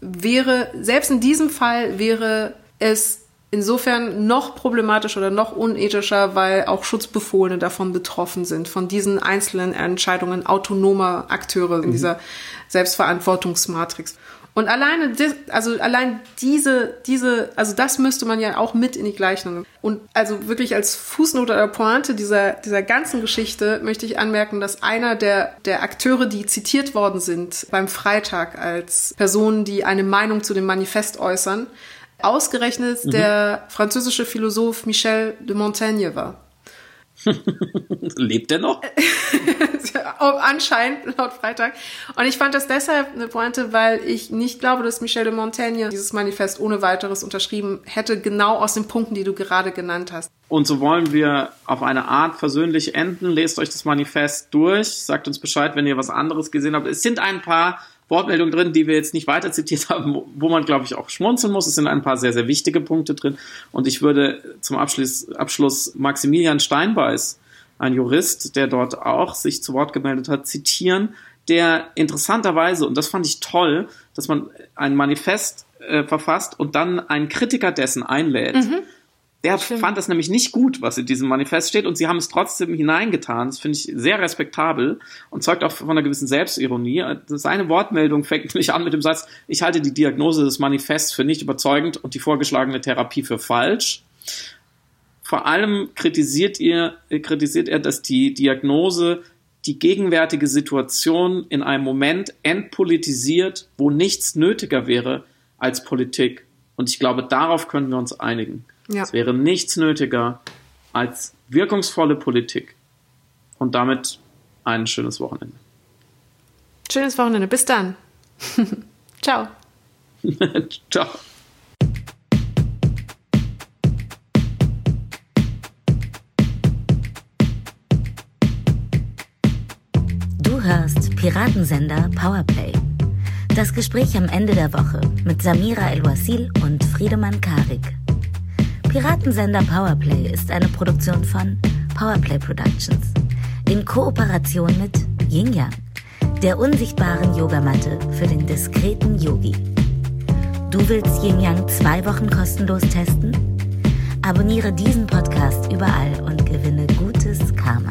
wäre, selbst in diesem Fall wäre es insofern noch problematischer oder noch unethischer, weil auch Schutzbefohlene davon betroffen sind, von diesen einzelnen Entscheidungen autonomer Akteure in mhm. dieser Selbstverantwortungsmatrix. Und alleine, also allein diese, diese, also das müsste man ja auch mit in die Gleichung. Und also wirklich als Fußnote oder Pointe dieser, dieser ganzen Geschichte möchte ich anmerken, dass einer der, der Akteure, die zitiert worden sind beim Freitag als Personen, die eine Meinung zu dem Manifest äußern, ausgerechnet mhm. der französische Philosoph Michel de Montaigne war. Lebt er noch? Anscheinend, laut Freitag. Und ich fand das deshalb eine Pointe, weil ich nicht glaube, dass Michel de Montaigne dieses Manifest ohne weiteres unterschrieben hätte, genau aus den Punkten, die du gerade genannt hast. Und so wollen wir auf eine Art versöhnlich enden. Lest euch das Manifest durch, sagt uns Bescheid, wenn ihr was anderes gesehen habt. Es sind ein paar Wortmeldungen drin, die wir jetzt nicht weiter zitiert haben, wo man, glaube ich, auch schmunzeln muss. Es sind ein paar sehr, sehr wichtige Punkte drin. Und ich würde zum Abschluss, Abschluss Maximilian Steinbeiß, ein Jurist, der dort auch sich zu Wort gemeldet hat, zitieren, der interessanterweise, und das fand ich toll, dass man ein Manifest äh, verfasst und dann einen Kritiker dessen einlädt. Mhm der Stimmt. fand das nämlich nicht gut, was in diesem Manifest steht, und sie haben es trotzdem hineingetan. Das finde ich sehr respektabel und zeugt auch von einer gewissen Selbstironie. Seine Wortmeldung fängt nämlich an mit dem Satz, ich halte die Diagnose des Manifests für nicht überzeugend und die vorgeschlagene Therapie für falsch. Vor allem kritisiert, ihr, kritisiert er, dass die Diagnose die gegenwärtige Situation in einem Moment entpolitisiert, wo nichts nötiger wäre als Politik. Und ich glaube, darauf können wir uns einigen. Ja. Es wäre nichts nötiger als wirkungsvolle Politik. Und damit ein schönes Wochenende. Schönes Wochenende. Bis dann. Ciao. Ciao. Du hörst Piratensender Powerplay. Das Gespräch am Ende der Woche mit Samira El-Wasil und Friedemann Karik. Piratensender Powerplay ist eine Produktion von Powerplay Productions in Kooperation mit Yin Yang, der unsichtbaren Yogamatte für den diskreten Yogi. Du willst Yin Yang zwei Wochen kostenlos testen? Abonniere diesen Podcast überall und gewinne gutes Karma.